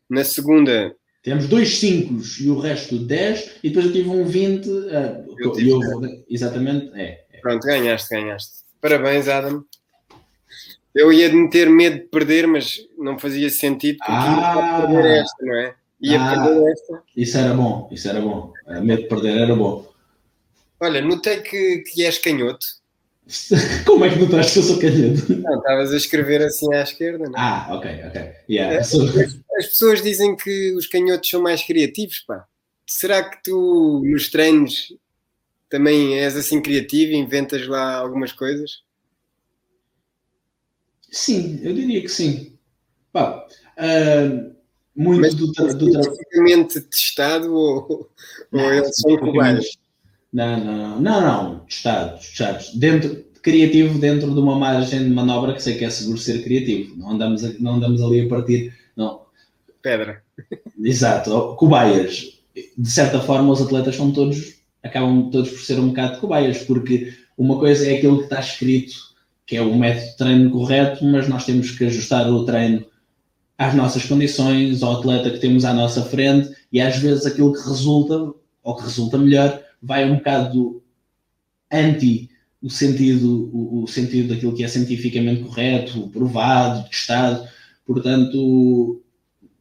na segunda, Temos dois 5 e o resto 10, e depois eu tive um 20. ah, Eu e tive eu- exatamente, é. pronto, ganhaste, ganhaste. Parabéns, Adam. Eu ia meter medo de perder, mas não fazia sentido porque Ah. ia perder esta, não é? Ia Ah. perder esta. Isso era bom, isso era bom. Ah, medo de perder era bom. Olha, notei que, que és canhoto. [laughs] Como é que notaste que eu sou canhoto? Não, estavas a escrever assim à esquerda, não é? Ah, ok, ok. Yeah, sou- As pessoas dizem que os canhotos são mais criativos, pá. Será que tu, nos treinos, Também és assim criativo, inventas lá algumas coisas? Sim, eu diria que sim. Pá, uh, muito Mas, do, do Cientificamente testado ou, ou eles são cobaias? Não, não, não, não, testados, testados. Dentro, criativo dentro de uma margem de manobra que sei que é seguro ser criativo. Não andamos, a- não andamos ali a partir. Não, Pedra. exato, cobaias. De certa forma, os atletas são todos, acabam todos por ser um bocado de cobaias, porque uma coisa é aquilo que está escrito, que é o método de treino correto, mas nós temos que ajustar o treino às nossas condições, ao atleta que temos à nossa frente, e às vezes aquilo que resulta, ou que resulta melhor, vai um bocado anti o sentido, o, o sentido daquilo que é cientificamente correto, provado, testado. Portanto,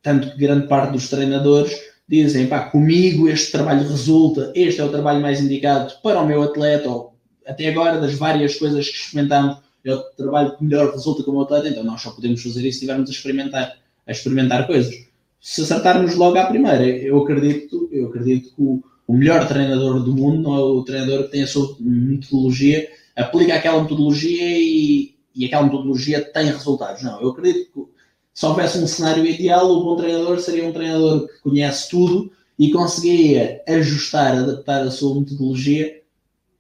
tanto que grande parte dos treinadores dizem, pá, comigo este trabalho resulta, este é o trabalho mais indicado para o meu atleta, ou até agora das várias coisas que experimentamos, é o trabalho que melhor resulta com o meu atleta, então nós só podemos fazer isso se estivermos a experimentar, a experimentar coisas. Se acertarmos logo à primeira, eu acredito, eu acredito que o, o melhor treinador do mundo não é o treinador que tem a sua metodologia, aplica aquela metodologia e, e aquela metodologia tem resultados. Não, eu acredito que se houvesse um cenário ideal, o bom treinador seria um treinador que conhece tudo e conseguiria ajustar, adaptar a sua metodologia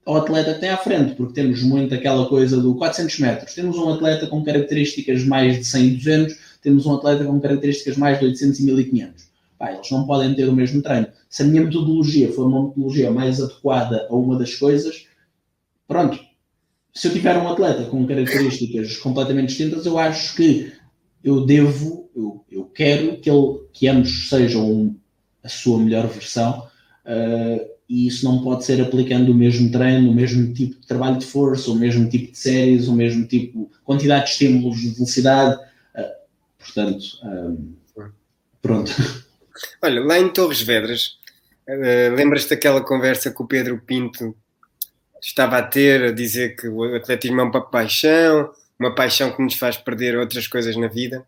ao atleta que tem à frente, porque temos muito aquela coisa do 400 metros. Temos um atleta com características mais de 100 e 200, temos um atleta com características mais de 800 e 1500. Pá, eles não podem ter o mesmo treino. Se a minha metodologia for uma metodologia mais adequada a uma das coisas, pronto. Se eu tiver um atleta com características completamente distintas, eu acho que eu devo, eu, eu quero que, ele, que ambos sejam a sua melhor versão uh, e isso não pode ser aplicando o mesmo treino, o mesmo tipo de trabalho de força, o mesmo tipo de séries, o mesmo tipo, quantidade de estímulos de velocidade. Uh, portanto, um, pronto. [laughs] Olha, lá em Torres Vedras, uh, lembras-te daquela conversa que o Pedro Pinto estava a ter, a dizer que o atletismo é uma paixão, uma paixão que nos faz perder outras coisas na vida,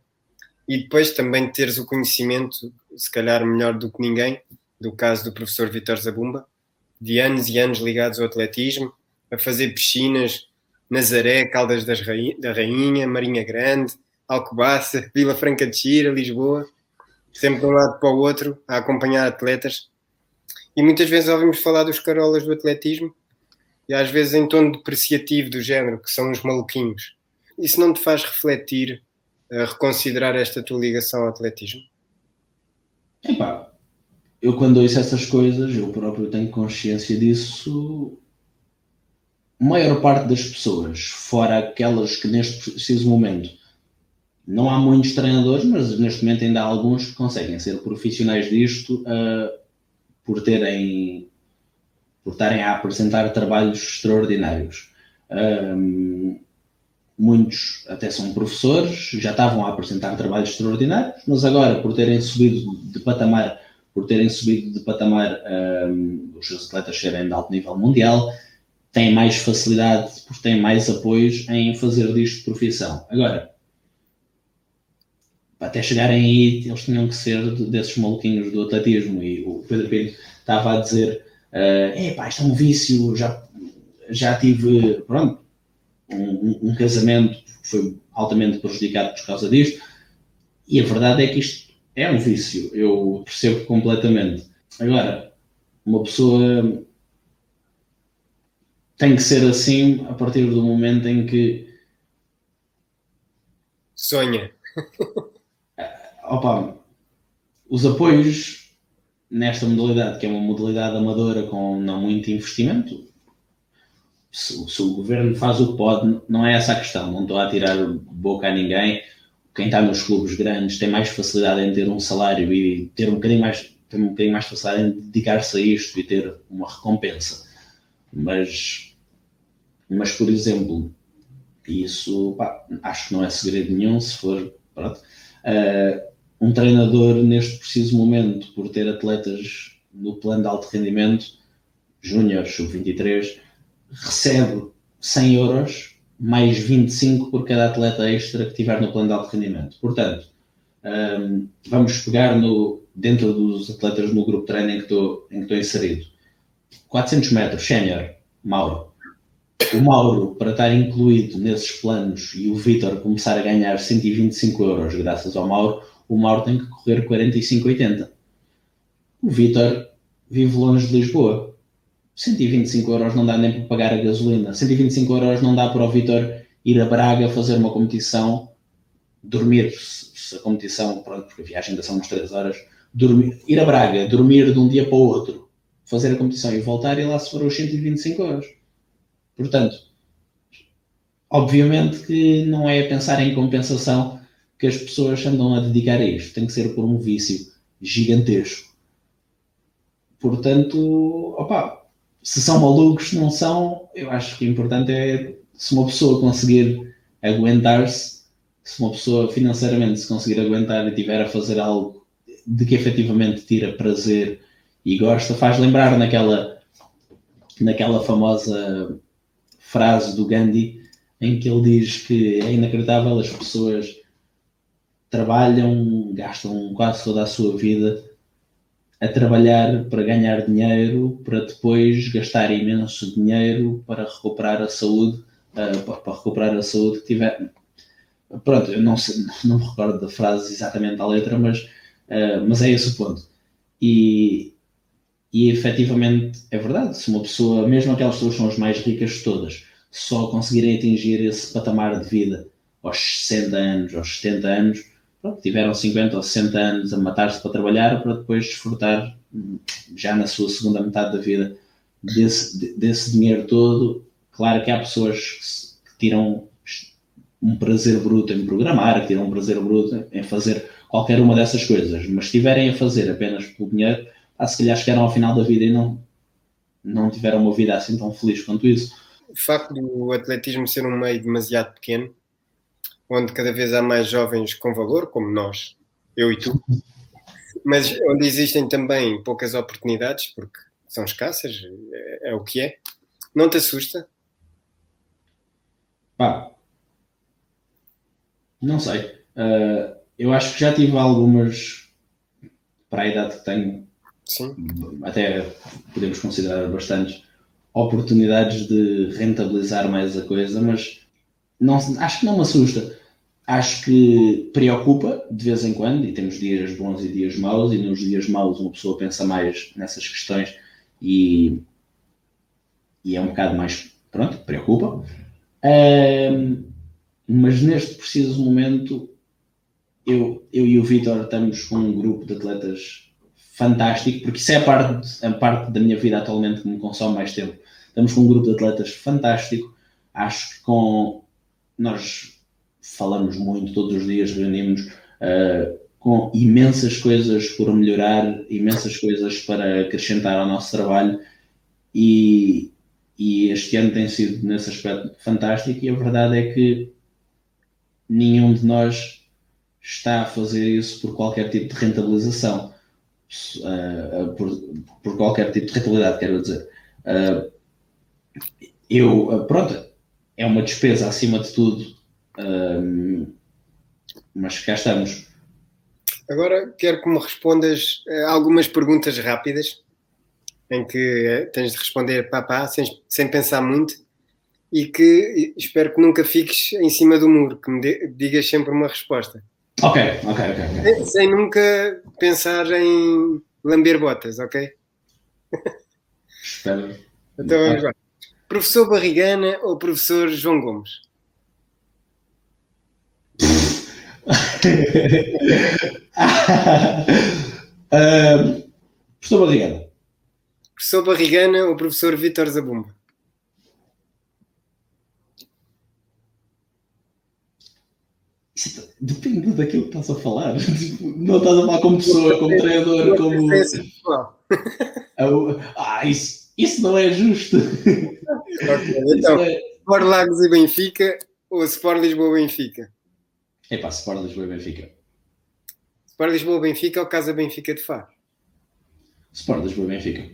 e depois também teres o conhecimento, se calhar melhor do que ninguém, do caso do professor Vitor Zabumba, de anos e anos ligados ao atletismo, a fazer piscinas, Nazaré, Caldas das Rainha, da Rainha, Marinha Grande, Alcobaça, Vila Franca de Xira, Lisboa, sempre de um lado para o outro, a acompanhar atletas. E muitas vezes ouvimos falar dos carolas do atletismo, e às vezes em tom depreciativo do género, que são os maluquinhos. Isso não te faz refletir, a reconsiderar esta tua ligação ao atletismo? Epá, eu quando ouço essas coisas, eu próprio tenho consciência disso. A maior parte das pessoas, fora aquelas que neste preciso momento não há muitos treinadores, mas neste momento ainda há alguns que conseguem ser profissionais disto uh, por terem por estarem a apresentar trabalhos extraordinários. Um, muitos até são professores, já estavam a apresentar trabalhos extraordinários, mas agora por terem subido de patamar, por terem subido de patamar um, os seus atletas serem de alto nível mundial, têm mais facilidade, porque têm mais apoios em fazer disto profissão. Agora, até chegarem aí, eles tinham que ser desses maluquinhos do atletismo e o Pedro Pinto estava a dizer Uh, epá, isto é um vício, já, já tive, pronto, um, um, casamento que foi altamente prejudicado por causa disto, e a verdade é que isto é um vício, eu percebo completamente. Agora, uma pessoa tem que ser assim a partir do momento em que sonha. [laughs] Opa, os apoios nesta modalidade, que é uma modalidade amadora com não muito investimento, se, se, o governo faz o que pode, não é essa a questão. Não estou a tirar boca a ninguém. Quem está nos clubes grandes tem mais facilidade em ter um salário e ter um bocadinho mais, ter um bocadinho mais facilidade em dedicar-se a isto e ter uma recompensa. Mas, mas por exemplo, isso pá, acho que não é segredo nenhum. Se for. Uh, um treinador neste preciso momento, por ter atletas no plano de alto rendimento, júnior, sub-23, recebe 100 euros mais 25 por cada atleta extra que tiver no plano de alto rendimento. Portanto, um, vamos pegar no, dentro dos atletas no grupo de treino em que estou, inserido. 400 metros, sénior, Mauro. O Mauro, para estar incluído nesses planos e o Vitor começar a ganhar 125 euros graças ao Mauro, o Mauro tem que correr 45,80. O Vitor vive longe de Lisboa. 125 euros não dá nem para pagar a gasolina. 125 euros não dá para o Vitor ir a Braga fazer uma competição, dormir, se a competição, pronto, porque a viagem ainda são umas 3 horas, dormir, ir a Braga, dormir de um dia para o outro, fazer a competição e voltar e lá se foram os 125 euros. Portanto, obviamente que não é pensar em compensação que as pessoas andam a dedicar a isto, tem que ser por um vício gigantesco. Portanto, opa, se são malucos, não são, eu acho que o importante é se uma pessoa conseguir aguentar-se, se uma pessoa financeiramente se conseguir aguentar e tiver a fazer algo de que efetivamente tira prazer e gosta, faz lembrar naquela, naquela famosa frase do Gandhi em que ele diz que é inacreditável as pessoas trabalham, gastam quase toda a sua vida a trabalhar para ganhar dinheiro, para depois gastar imenso dinheiro para recuperar a saúde, uh, para recuperar a saúde que tiver. Pronto, eu não, sei, não me recordo da frase exatamente à letra, mas, uh, mas é esse o ponto. E, e efetivamente é verdade, se uma pessoa, mesmo aquelas pessoas que são as mais ricas de todas, só conseguirem atingir esse patamar de vida aos 60 anos, aos 70 anos, pronto, tiveram 50 ou 60 anos a matar-se para trabalhar para depois desfrutar já na sua segunda metade da vida desse, desse dinheiro todo. Claro que há pessoas que tiram um prazer bruto em programar, que tiram um prazer bruto em fazer qualquer uma dessas coisas, mas estiverem a fazer apenas pelo dinheiro, ah, se calhar chegaram ao final da vida e não, não tiveram uma vida assim tão feliz quanto isso. O facto do atletismo ser um meio demasiado pequeno onde cada vez há mais jovens com valor, como nós, eu e tu, mas onde existem também poucas oportunidades, porque são escassas, é, é o que é. Não te assusta? Pá, não sei. Uh, eu acho que já tive algumas, para a idade que tenho, Sim. até podemos considerar bastantes, oportunidades de rentabilizar mais a coisa, mas não, acho que não me assusta acho que preocupa de vez em quando, e temos dias bons e dias maus, e nos dias maus uma pessoa pensa mais nessas questões e, e é um bocado mais, pronto, preocupa. Um, mas neste preciso momento, eu, eu e o Vitor estamos com um grupo de atletas fantástico, porque isso é a parte, a parte da minha vida atualmente que me consome mais tempo. Estamos com um grupo de atletas fantástico, acho que com nós falamos muito todos os dias, reunimos uh, com imensas coisas por melhorar, imensas coisas para acrescentar ao nosso trabalho. E, e este ano tem sido nesse aspecto fantástico. E a verdade é que nenhum de nós está a fazer isso por qualquer tipo de rentabilização, uh, por, por, qualquer tipo de rentabilidade, quero dizer. Uh, eu, pronto, é uma despesa acima de tudo um, mas cá estamos. Agora quero que me respondas eh, algumas perguntas rápidas em que eh, tens de responder papá sem, sem pensar muito e que espero que nunca fiques em cima do muro, que me de, digas sempre uma resposta. Ok, ok, ok. okay. Sem, sem nunca pensar em lamber botas, ok? Espero. Então vamos lá. Professor Barrigana ou professor João Gomes? [laughs] uh, professor Barrigana. Professor Barrigana ou professor Vítor Zabumba? Depende daquilo que estás a falar. [laughs] Não estás a falar como pessoa, como treinador, como. [laughs] ah, isso, isso não é justo. Então, é... Sport Lagos e Benfica ou Sport Lisboa Benfica? Epá, Sport Lisboa e Benfica. Sport Lisboa Benfica ou Casa Benfica de Faro? Sport Lisboa Benfica.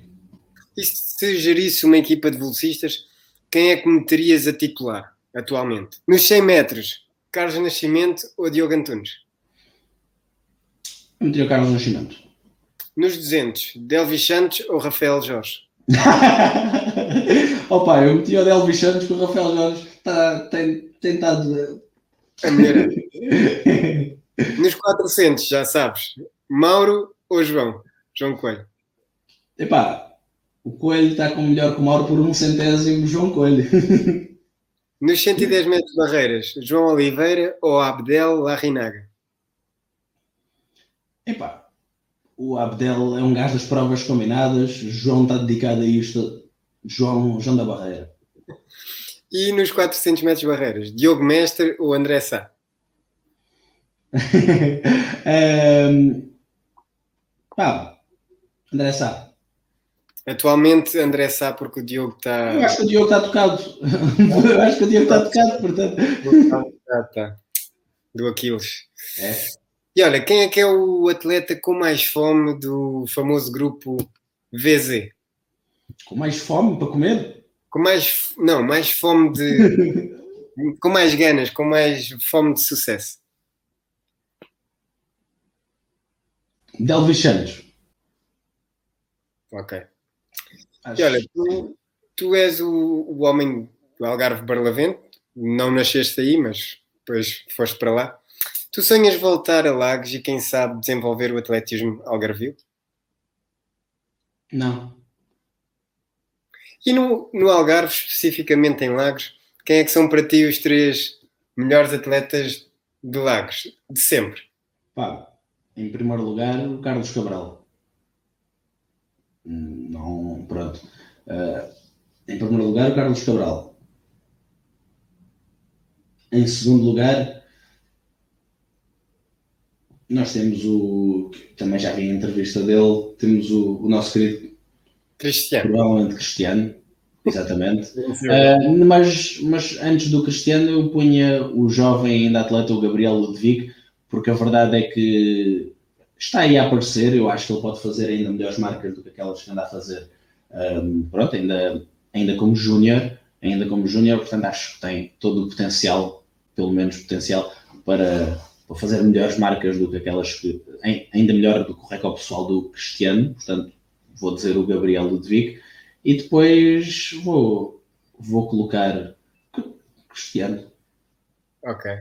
E se gerisse uma equipa de velocistas, quem é que meterias a titular atualmente? Nos 100 metros, Carlos Nascimento ou Diogo Antunes? Eu meteria o Carlos Nascimento. Nos 200, Delvis Santos ou Rafael Jorge? [laughs] Opa, eu meti o Delvis Santos com o Rafael Jorge tá, tem, tem estado. A melhorar. [laughs] Nos 400, já sabes. Mauro ou João? João Coelho. Epá, o Coelho está com melhor que o Mauro por um centésimo, João Coelho. [laughs] Nos 110 metros de barreiras, João Oliveira ou Abdel Larrinaga? Epá, o Abdel é um gajo das provas combinadas, João está dedicado a isto, João, João da Barreira. E nos 400 metros barreiras, Diogo Mestre ou André Sá? um, [laughs] pá, André Sá. Atualmente André Sá porque o Diogo está. Eu acho que o Diogo está tocado. [laughs] Eu acho que o Diogo está tocado, portanto. Ah, tá. Do Aquiles. É. E olha, quem é que é o atleta com mais fome do famoso grupo VZ? Com mais fome para comer? Com mais. Não, mais fome de. [laughs] com mais ganas, com mais fome de sucesso. Delvis Santos. Ok. Acho... E olha, tu, tu és o, o, homem do Algarve Barlavento, não nasceste aí, mas depois foste para lá. Tu sonhas voltar a Lagos e quem sabe desenvolver o atletismo algarvio? Não. E no, no Algarve, especificamente em Lagos, quem é que são para ti os três melhores atletas de Lagos, de sempre? Pá, em primeiro lugar, o Carlos Cabral. Não, pronto. Uh, em primeiro lugar, o Carlos Cabral. Em segundo lugar, nós temos o. Também já vi a entrevista dele, temos o, o nosso querido Cristiano. Provavelmente Cristiano, exatamente. [laughs] uh, mas, mas antes do Cristiano, eu punha o jovem ainda atleta, o Gabriel Ludwig, porque a verdade é que está aí a aparecer. Eu acho que ele pode fazer ainda melhores marcas do que aquelas que anda a fazer. Um, pronto, ainda, ainda como júnior, ainda como júnior, portanto acho que tem todo o potencial, pelo menos potencial, para, para fazer melhores marcas do que aquelas que, ainda melhor do que o recorde pessoal do Cristiano, portanto vou dizer o Gabriel Ludwig, e depois vou, vou colocar Cristiano. Ok.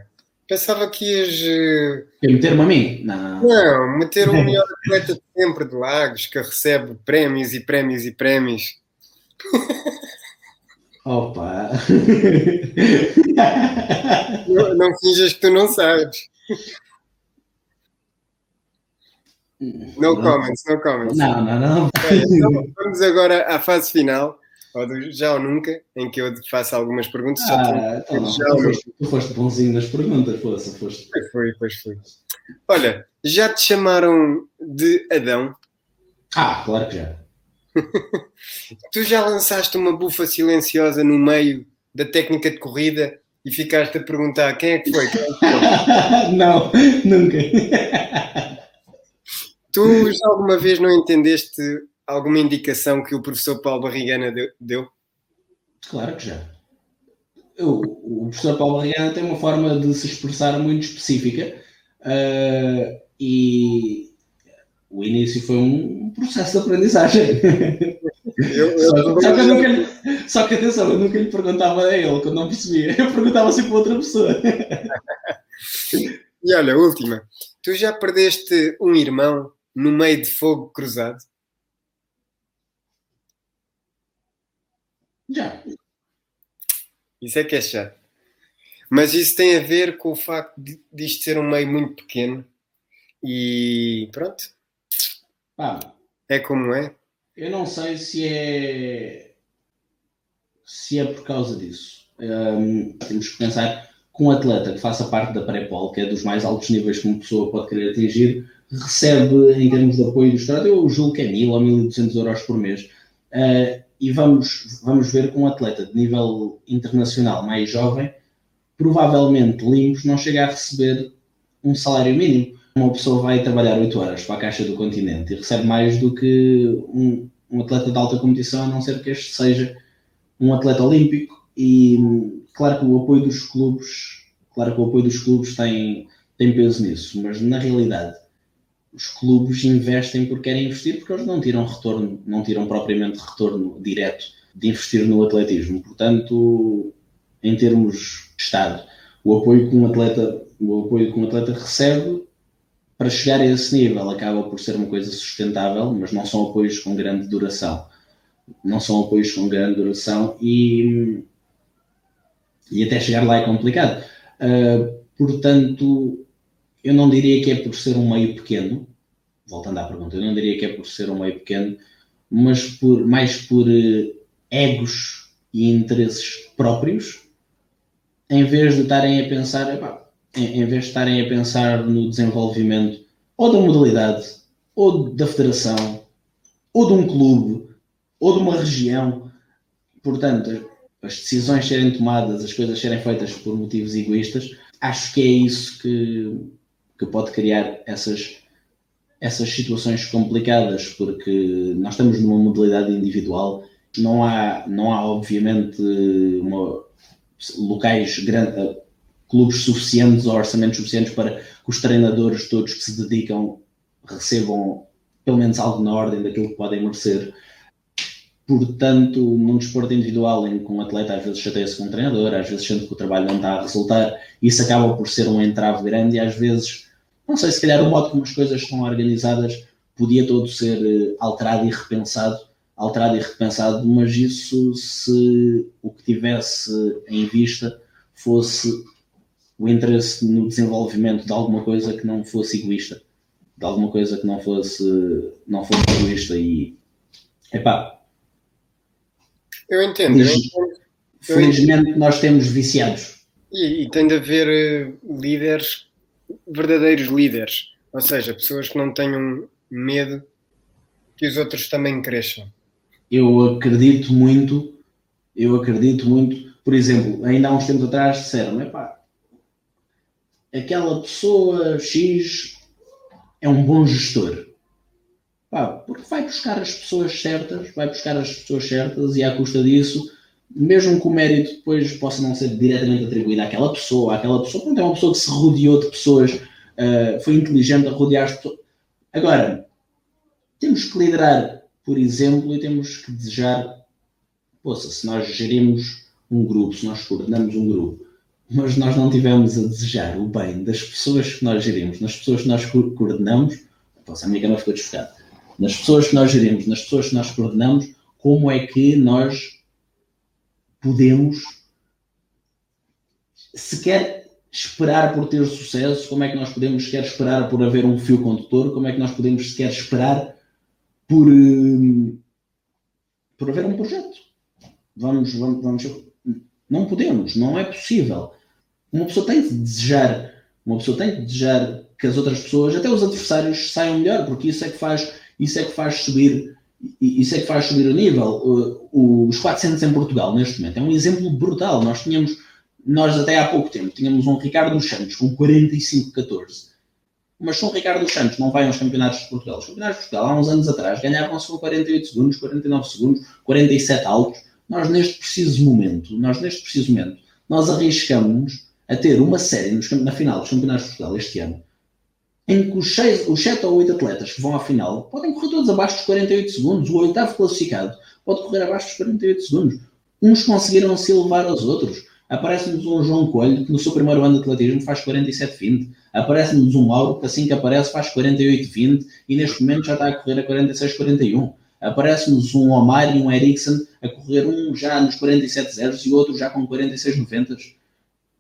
Pensava que ias. Eh, Quer meter-me a mim? Não. Não, meter o [laughs] melhor atleta de sempre de Lagos, que recebe prémios e prémios e prémios. Opa! não, não finjas que tu não sabes. [laughs] No comments, no comments. Não, não, não. Então, vamos agora à fase final, ou do já ou nunca, em que eu faço algumas perguntas. Ah, então, já tu, foste, tu foste bonzinho nas perguntas, fosse, foste. Pois foi, pois foi. Olha, já te chamaram de Adão? Ah, claro que já. [laughs] tu já lançaste uma bufa silenciosa no meio da técnica de corrida e ficaste a perguntar quem é que foi? Quem é que foi? não, nunca. Tu já alguma vez não entendeste alguma indicação que o professor Paulo Barrigana deu? Claro que já. Eu, o professor Paulo Barrigana tem uma forma de se expressar muito específica uh, e o início foi um processo de aprendizagem. Eu, eu só, só, que eu nunca lhe, só que atenção, eu nunca lhe perguntava a ele quando não percebia, eu perguntava sempre para outra pessoa. E olha, última, tu já perdeste um irmão no meio de fogo cruzado? Já. Isso é que é chato. Mas isso tem a ver com o facto de, isto ser um meio muito pequeno e pronto. Ah, é como é. Eu não sei se é se é por causa disso. Um, temos que pensar que um atleta que faça parte da pré-pol, que é dos mais altos níveis que uma pessoa pode querer atingir, recebe em termos de apoio do Estado, eu julgo que é 1.000 ou 1.200 euros por mês. Uh, e vamos, vamos ver que um atleta de nível internacional mais jovem, provavelmente limpos, não chega a receber um salário mínimo. Uma pessoa vai trabalhar 8 horas para a Caixa do Continente e recebe mais do que um, um atleta de alta competição, a não ser que este seja um atleta olímpico. E claro que o apoio dos clubes, claro que o apoio dos clubes tem, tem peso nisso, mas na realidade os clubes investem porque querem investir, porque eles não tiram retorno, não tiram propriamente retorno direto de investir no atletismo. Portanto, em termos de Estado, o apoio que um atleta, o apoio que um atleta recebe para chegar a esse nível acaba por ser uma coisa sustentável, mas não são apoios com grande duração. Não são apoios com grande duração e, e até chegar lá é complicado. Uh, portanto, eu não diria que é por ser um meio pequeno, voltando à pergunta, eu não diria que é por ser um meio pequeno, mas por, mais por uh, egos e interesses próprios, em vez de estarem a pensar, epá, em, em vez de estarem a pensar no desenvolvimento ou da modalidade, ou da federação, ou de um clube, ou de uma região. Portanto, as decisões serem tomadas, as coisas serem feitas por motivos egoístas, acho que é isso que, que pode criar essas, essas situações complicadas, porque nós estamos numa modalidade individual, não há, não há obviamente uma, locais grandes clubes suficientes ou orçamentos suficientes para que os treinadores todos que se dedicam recebam pelo menos algo na ordem daquilo que podem merecer. Portanto, num desporto individual em que um atleta às vezes chateia-se com um treinador, às vezes sente que o trabalho não está a resultar, isso acaba por ser um entrave grande e às vezes, não sei, se calhar o modo como as coisas estão organizadas podia todo ser eh, alterado e repensado, alterado e repensado, mas isso se o que tivesse em vista fosse o interesse no desenvolvimento de alguma coisa que não fosse egoísta, de alguma coisa que não fosse, não fosse egoísta e epá. Eu entendo. Feliz, eu entendo. Felizmente nós temos viciados. E, e tem de haver uh, líderes, verdadeiros líderes, ou seja, pessoas que não tenham medo que os outros também cresçam. Eu acredito muito, eu acredito muito, por exemplo, ainda há uns tempos atrás disseram, epá, aquela pessoa X é um bom gestor. Pá, porque vai buscar as pessoas certas, vai buscar as pessoas certas e à custa disso, mesmo que o mérito depois possa não ser diretamente atribuído àquela pessoa, àquela pessoa, pronto, é uma pessoa que se rodeou de pessoas, uh, foi inteligente a rodear as pessoas. Agora, temos que liderar, por exemplo, e temos que desejar, poxa, se nós gerimos um grupo, se nós coordenamos um grupo, mas nós não tivemos a desejar o bem das pessoas que nós gerimos, nas pessoas que nós coordenamos, a minha cama ficou desfocada, nas pessoas que nós gerimos, nas pessoas que nós coordenamos, como é que nós podemos sequer esperar por ter sucesso, como é que nós podemos sequer esperar por haver um fio condutor, como é que nós podemos sequer esperar por, hum, por haver um projeto. Vamos, vamos, vamos, não podemos, não é possível. Uma pessoa tem de desejar, uma pessoa tem de desejar que as outras pessoas, até os adversários, saiam melhor, porque isso é que faz, isso é que faz subir, isso é que faz subir o nível. Os 400 em Portugal, neste momento, é um exemplo brutal. Nós tínhamos, nós até há pouco tempo, tínhamos um Ricardo Santos com 45-14. Mas se um Ricardo Santos não vai aos campeonatos de Portugal, os campeonatos de Portugal há uns anos atrás ganhavam-se com 48 segundos, 49 segundos, 47 altos nós neste preciso momento, nós neste preciso momento, nós arriscamos a ter uma série na final dos Campeonatos de Portugal este ano, em que os, seis, os 7 ou 8 atletas que vão à final podem correr todos abaixo dos 48 segundos, o oitavo classificado pode correr abaixo dos 48 segundos. Uns conseguiram se elevar aos outros. Aparece-nos um João Coelho que no seu primeiro ano de atletismo faz 47-20. Aparece-nos um Mauro que assim que aparece faz 48-20 e neste momento já está a correr a 46-41. Aparece-nos um Omar e um Ericsson a correr um já nos 47 zeros e outro já com 46 90.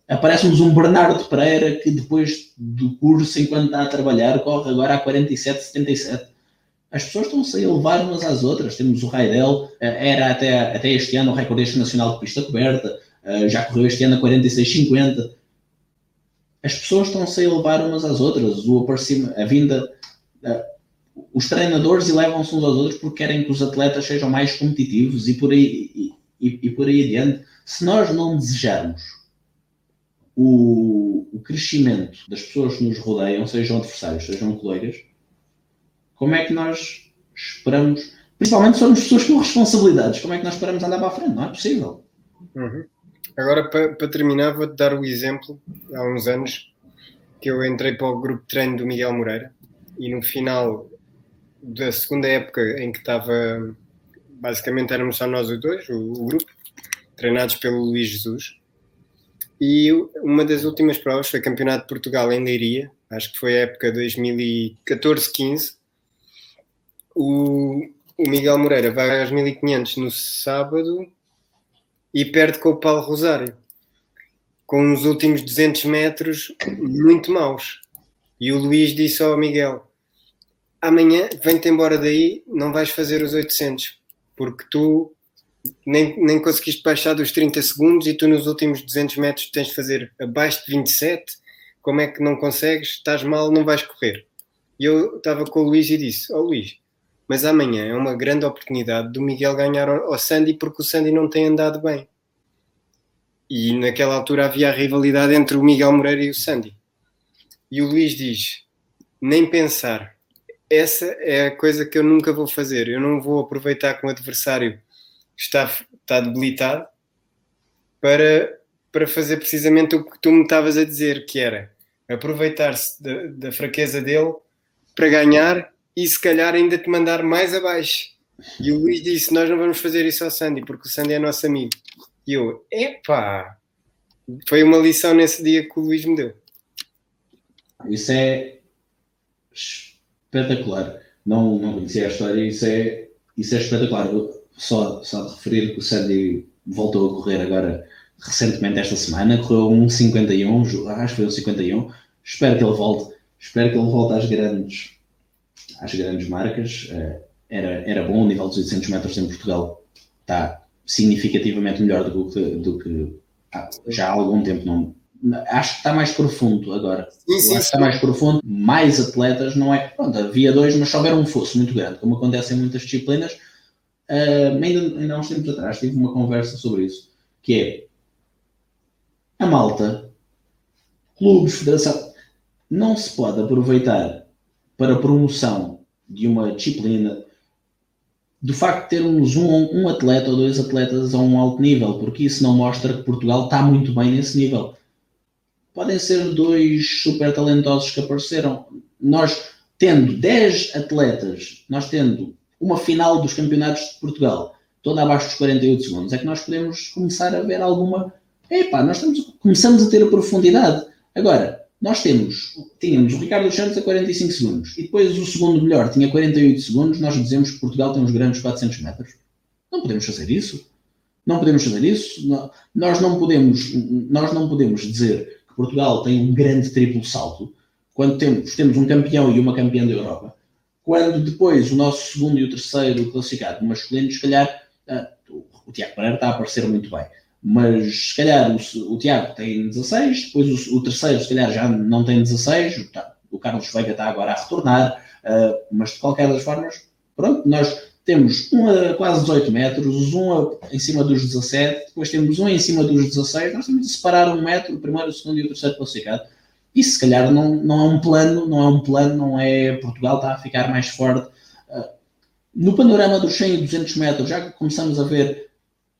Aparece-nos um Bernardo Pereira que depois do curso, enquanto está a trabalhar, corre agora a 47 77. As pessoas estão-se a elevar umas às outras. Temos o Raidel, eh, era até, até este ano o recordista nacional de pista coberta, eh, já correu este ano a 46 50. As pessoas estão-se a elevar umas às outras. O aparecimento, a vinda eh, os treinadores elevam-se uns aos outros porque querem que os atletas sejam mais competitivos e por aí, e, e, e por aí adiante. Se nós não desejarmos o, o, crescimento das pessoas que nos rodeiam, sejam adversários, sejam colegas, como é que nós esperamos, principalmente somos pessoas com responsabilidades, como é que nós esperamos andar para a frente? Não é possível. Uhum. Agora, para, para terminar, vou-te dar o exemplo, há uns anos, que eu entrei para o grupo de treino do Miguel Moreira e no final da segunda época em que estava basicamente éramos só nós os dois, o, o grupo, treinados pelo Luís Jesus. E uma das últimas provas foi Campeonato de Portugal em Leiria, acho que foi a época 2014-15. O, o Miguel Moreira vai aos 1500 no sábado e perde com o Paulo Rosário, com os últimos 200 metros muito maus. E o Luís disse ao Miguel: Amanhã vem-te embora daí, não vais fazer os 800, porque tu nem, nem conseguiste baixar dos 30 segundos e tu nos últimos 200 metros tens de fazer abaixo de 27. Como é que não consegues? Estás mal, não vais correr. E eu estava com o Luís e disse: Ó oh, Luís, mas amanhã é uma grande oportunidade do Miguel ganhar ao Sandy porque o Sandy não tem andado bem. E naquela altura havia a rivalidade entre o Miguel Moreira e o Sandy. E o Luís diz: nem pensar. Essa é a coisa que eu nunca vou fazer. Eu não vou aproveitar que o adversário está, está debilitado para, para fazer precisamente o que tu me estavas a dizer, que era aproveitar-se da, da fraqueza dele para ganhar e se calhar ainda te mandar mais abaixo. E o Luís disse: Nós não vamos fazer isso ao Sandy, porque o Sandy é nosso amigo. E eu, epá! Foi uma lição nesse dia que o Luís me deu. Isso é espetacular. Não, não conhecia a história, isso é, isso é espetacular. Só, só de referir que o Sandy voltou a correr agora recentemente esta semana, correu um 51, acho que foi um 51. Espero que ele volte, espero que ele volte às grandes, às grandes marcas. Eh, era, era bom, o nível dos 800 metros em Portugal está significativamente melhor do que, do que já há algum tempo não, acho que está mais profundo agora. Sim, sim, acho que está mais profundo, mais atletas, não é? Pronto, havia dois, mas se houver um fosso muito grande, como acontece em muitas disciplinas, uh, ainda, ainda há uns tempos atrás tive uma conversa sobre isso, que é a malta, clubes, federação, não se pode aproveitar para promoção de uma disciplina do facto de termos um, um atleta ou dois atletas a um alto nível, porque isso não mostra que Portugal está muito bem nesse nível podem ser dois super talentosos que apareceram. Nós tendo 10 atletas, nós tendo uma final dos campeonatos de Portugal, toda abaixo dos 48 segundos, é que nós podemos começar a ver alguma. Epá, nós estamos, começamos a ter a profundidade. Agora, nós temos, tínhamos o Ricardo Santos a 45 segundos e depois o segundo melhor tinha 48 segundos, nós dizemos que Portugal tem uns grandes 400 metros. Não podemos fazer isso. Não podemos fazer isso. Nós não podemos, nós não podemos dizer Portugal tem um grande triplo salto, quando temos, temos um campeão e uma campeã da Europa, quando depois o nosso segundo e o terceiro classificado masculino, se calhar, uh, o Tiago Pereira está a aparecer muito bem, mas se calhar o, o Tiago tem 16, depois o, o, terceiro, se calhar, já não tem 16, tá, o Carlos Veiga está agora a retornar, uh, mas de qualquer das formas, pronto, nós temos um a quase 18 metros, um a, em cima dos 17, depois temos um em cima dos 16, nós temos de separar um metro, o primeiro, o segundo e o terceiro classificado. Isso se calhar não, não é um plano, não é um plano, não é Portugal está a ficar mais forte. Ah, no panorama dos 100 e 200 metros, já começamos a ver,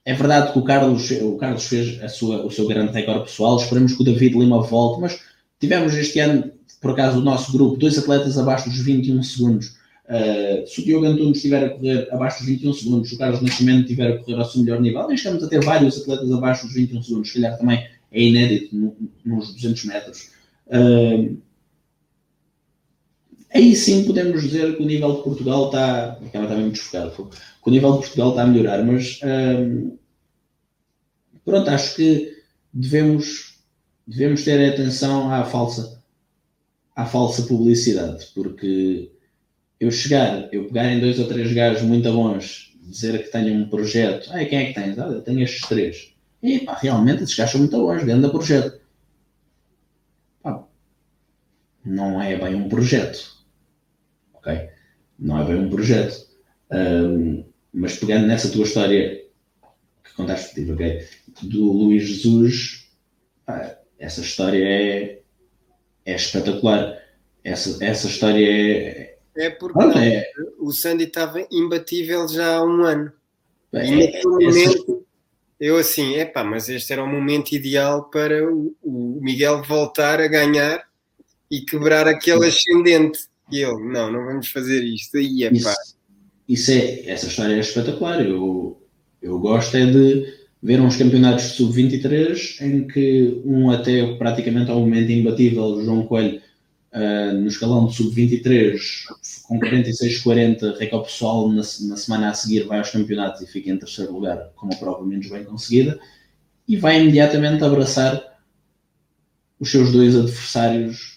é verdade que o Carlos, o Carlos fez a sua, o seu grande recorde pessoal, esperamos que o David Lima volte, mas tivemos este ano, por acaso, o nosso grupo, dois atletas abaixo dos 21 segundos, Uh, se o Diogo Antunes estiver a correr abaixo dos 21 segundos, o Carlos Nascimento estiver a correr ao seu melhor nível, e estamos a ter vários atletas abaixo dos 21 segundos, se calhar também é inédito no, nos 200 metros. Aí sim podemos dizer que o nível de Portugal está. Aquela está muito desfocado. Que o nível de Portugal está a melhorar, mas pronto, acho que devemos, devemos ter atenção à falsa, à falsa publicidade, porque eu chegar, eu pegar em dois ou três gajos muito bons, dizer que tenho um projeto, ah, quem é que tens? Ah, eu tenho estes três. E pá, realmente esses gajos são muito bons, grande projeto. Pá, não é bem um projeto. Ok? Não é bem um projeto. Um, mas pegando nessa tua história que contaste, ok? Do Luís Jesus, essa história é, é espetacular. Essa, essa história é, é porque ah, é. o Sandy estava imbatível já há um ano. É, e naquele momento, eu assim, epá, mas este era o momento ideal para o, o Miguel voltar a ganhar e quebrar aquele ascendente. E ele, não, não vamos fazer isto. Aí é Isso, isso é, essa história é espetacular. Eu, eu gosto é de ver uns campeonatos de sub-23 em que um até praticamente ao momento imbatível, João Coelho, uh, no escalão de sub-23, com 46-40, recorde pessoal, na, na, semana a seguir vai aos campeonatos e fica em terceiro lugar, com uma prova menos bem conseguida, e vai imediatamente abraçar os seus dois adversários,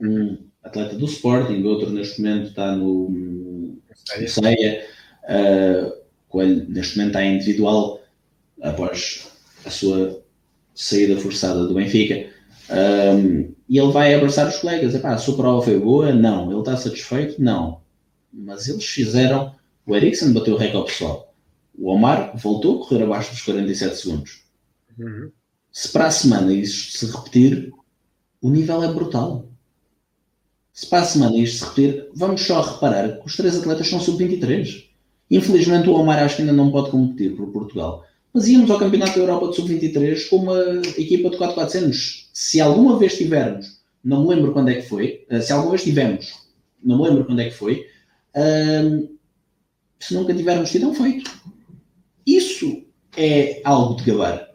um atleta do Sporting, outro neste momento está no, Ceia, uh, Coelho neste momento está individual após a sua saída forçada do Benfica. Um, e ele vai abraçar os colegas. Epá, a sua prova foi boa? Não. Ele está satisfeito? Não. Mas eles fizeram. O Ericsson bateu o recorde pessoal. O Omar voltou a correr abaixo dos 47 segundos. Uhum. Se para a semana isto se repetir, o nível é brutal. Se para a semana isto se repetir, vamos só reparar que os três atletas são sub-23. Infelizmente o Omar acho que ainda não pode competir por Portugal. Mas íamos ao Campeonato da Europa de Sub-23 com uma equipa de 4-400. Se alguma vez tivermos, não me lembro quando é que foi, eh, se alguma vez tivemos, não me lembro quando é que foi, um, se nunca tivermos tido, é um feito. Isso é algo de gabar.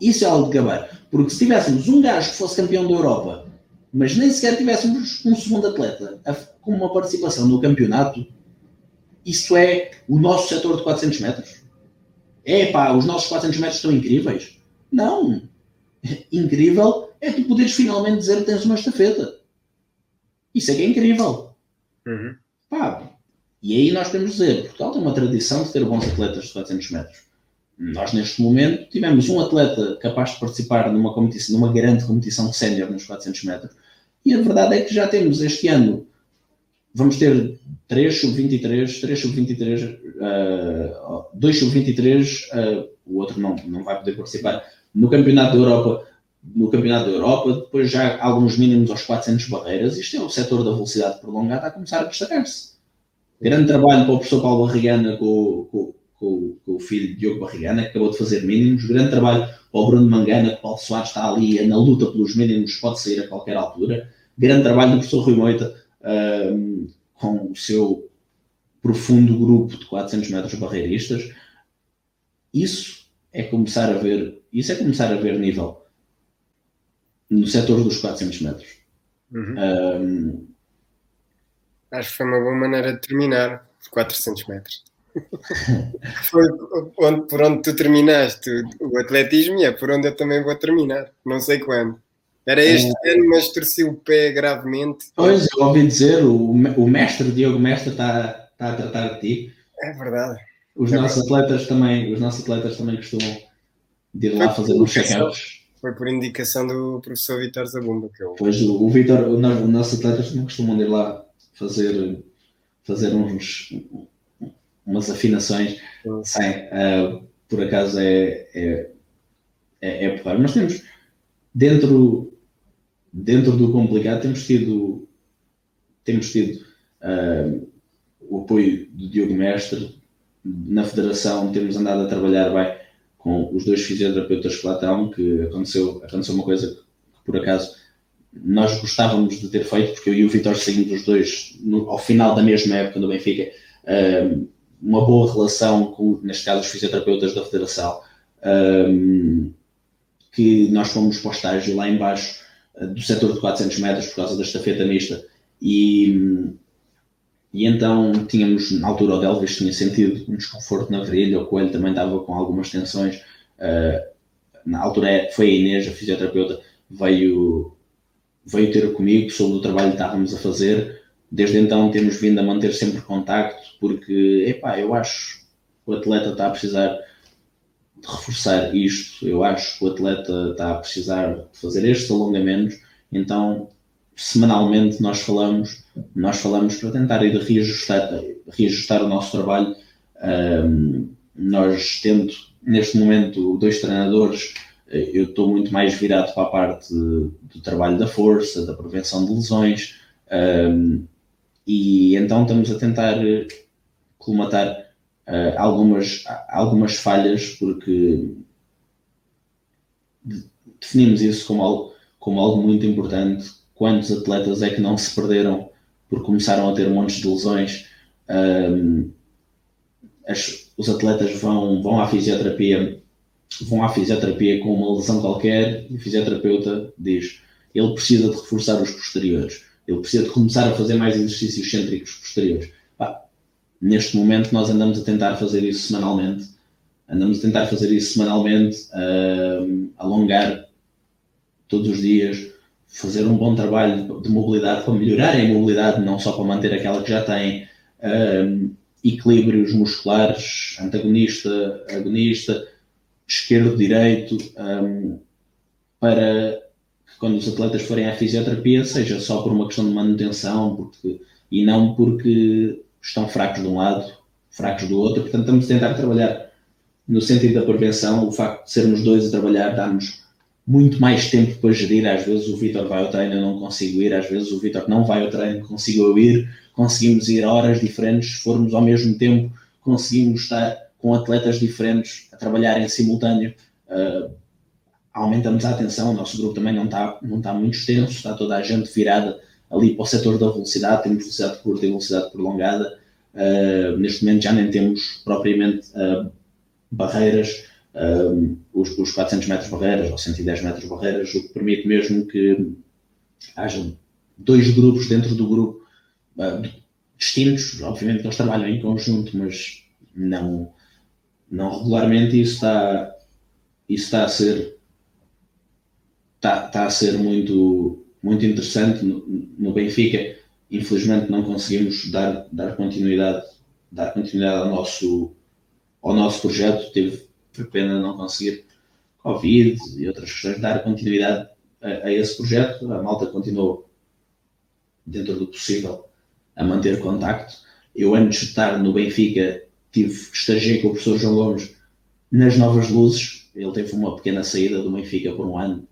Isso é algo de gabar. Porque se tivéssemos um gajo que fosse campeão da Europa, mas nem sequer tivéssemos um segundo atleta com uma participação no campeonato, isso é o nosso setor de 400 metros? É pá, os nossos 400 metros estão incríveis? Não. [laughs] Incrível é tu poderes finalmente dizer que tens uma estafeta. Isso é que é incrível. Uhum. Pá, e aí nós temos de dizer, Portugal tem uma tradição de ter bons atletas de 400 metros. Nós, neste momento, tivemos um atleta capaz de participar numa, competição, numa grande competição sénior nos 400 metros. E a verdade é que já temos este ano, vamos ter 3 sub-23, 3 sub-23, uh, 2 sub-23, uh, o outro não, não vai poder participar no Campeonato da Europa, no Campeonato da Europa, depois já alguns mínimos aos 400 barreiras, isto é o setor da velocidade prolongada a começar a destacar-se. Grande trabalho para o professor Paulo Barrigana com, com, com, com, o filho de Diogo Barrigana, que acabou de fazer mínimos. Grande trabalho para o Bruno Mangana, que o Paulo Soares está ali na luta pelos mínimos, pode sair a qualquer altura. Grande trabalho do professor Rui Moita, uh, com o seu profundo grupo de 400 metros barreiristas, isso é começar a ver, isso é começar a ver nível no setor dos 400 metros. Uhum. Um, Acho que foi uma boa maneira de terminar, 400 metros. [laughs] foi por onde tu terminaste o atletismo e é por onde eu também vou terminar. Não sei quando. Era este é... ano, mas torci o pé gravemente. Pois, eu ouvi dizer, o, o mestre, Diogo Mestre, está, está a tratar de ti. É verdade. Os, é nossos verdade. Atletas também, os nossos atletas também costumam de ir lá fazer uns check-ups. Foi por indicação do professor Vitor Zabumba que eu. Pois, o, o Vitor, os nossos atletas também costumam ir lá fazer, fazer uns, umas afinações. Sim, uh, por acaso é, é, é, é. Nós temos dentro dentro do complicado temos tido temos tido uh, o apoio do Diogo Mestre na federação temos andado a trabalhar bem com os dois fisioterapeutas que lá estão que aconteceu, aconteceu uma coisa que por acaso nós gostávamos de ter feito porque eu e o Vitor saímos os dois no, ao final da mesma época do Benfica uh, uma boa relação com, neste caso, os fisioterapeutas da federação um, que nós fomos para o estágio lá embaixo do setor de 400 metros por causa da estafeta mista. E, e então tínhamos, na altura o Delvis tinha sentido um desconforto na virilha, o Coelho também estava com algumas tensões, uh, na altura é, foi a Inês, a fisioterapeuta, veio, veio ter comigo sobre o trabalho que estávamos a fazer, desde então temos vindo a manter sempre contacto, porque, epá, eu acho que o atleta está a precisar de reforçar isto. Eu acho que o atleta está a precisar de fazer estes alongamentos, então semanalmente nós falamos, nós falamos para tentar ir reajustar, reajustar o nosso trabalho. Um, nós tendo neste momento dois treinadores, eu estou muito mais virado para a parte do trabalho da força, da prevenção de lesões, um, e então estamos a tentar colmatar uh, algumas, algumas falhas, porque definimos isso como algo, como algo muito importante quantos atletas é que não se perderam porque começaram a ter montes de lesões. Um, as, os atletas vão, vão à fisioterapia, vão à fisioterapia com uma lesão qualquer e o fisioterapeuta diz ele precisa de reforçar os posteriores, ele precisa de começar a fazer mais exercícios cêntricos posteriores. neste momento nós andamos a tentar fazer isso semanalmente, andamos a tentar fazer isso semanalmente, uh, alongar todos os dias, fazer um bom trabalho de mobilidade para melhorar a mobilidade, não só para manter aquela que já tem, um, equilíbrios musculares, antagonista, agonista, esquerdo, direito, um, para que quando os atletas forem à fisioterapia seja só por uma questão de manutenção porque, e não porque estão fracos de um lado, fracos do outro. Portanto, estamos a tentar trabalhar no sentido da prevenção. O facto de sermos dois a trabalhar dá-nos muito mais tempo para gerir. Às vezes o Vitor vai ao treino, eu não consigo ir. Às vezes o Vitor não vai ao treino, consigo eu ir. Conseguimos ir horas diferentes. Se formos ao mesmo tempo, conseguimos estar com atletas diferentes a trabalhar em simultâneo. Uh, aumentamos a atenção. O nosso grupo também não está, não está muito extenso, está toda a gente virada ali para o setor da velocidade. Temos velocidade curta e velocidade prolongada. Uh, neste momento já nem temos propriamente uh, barreiras um, os, os 400 metros barreiras ou 110 metros barreiras, o que permite mesmo que haja dois grupos dentro do grupo uh, distintos. Obviamente que eles trabalham em conjunto, mas não, não regularmente. Isso está, isso está a ser está, está a ser muito, muito interessante no, no Benfica. Infelizmente não conseguimos dar, dar continuidade dar continuidade ao nosso ao nosso projeto. Teve pena não conseguir Covid e outras questões dar continuidade a, a, esse projeto. A malta continuou, dentro do possível, a manter contacto. Eu, antes de estar no Benfica, tive, estagiei com o professor João Gomes nas Novas Luzes. Ele teve uma pequena saída do Benfica por um ano,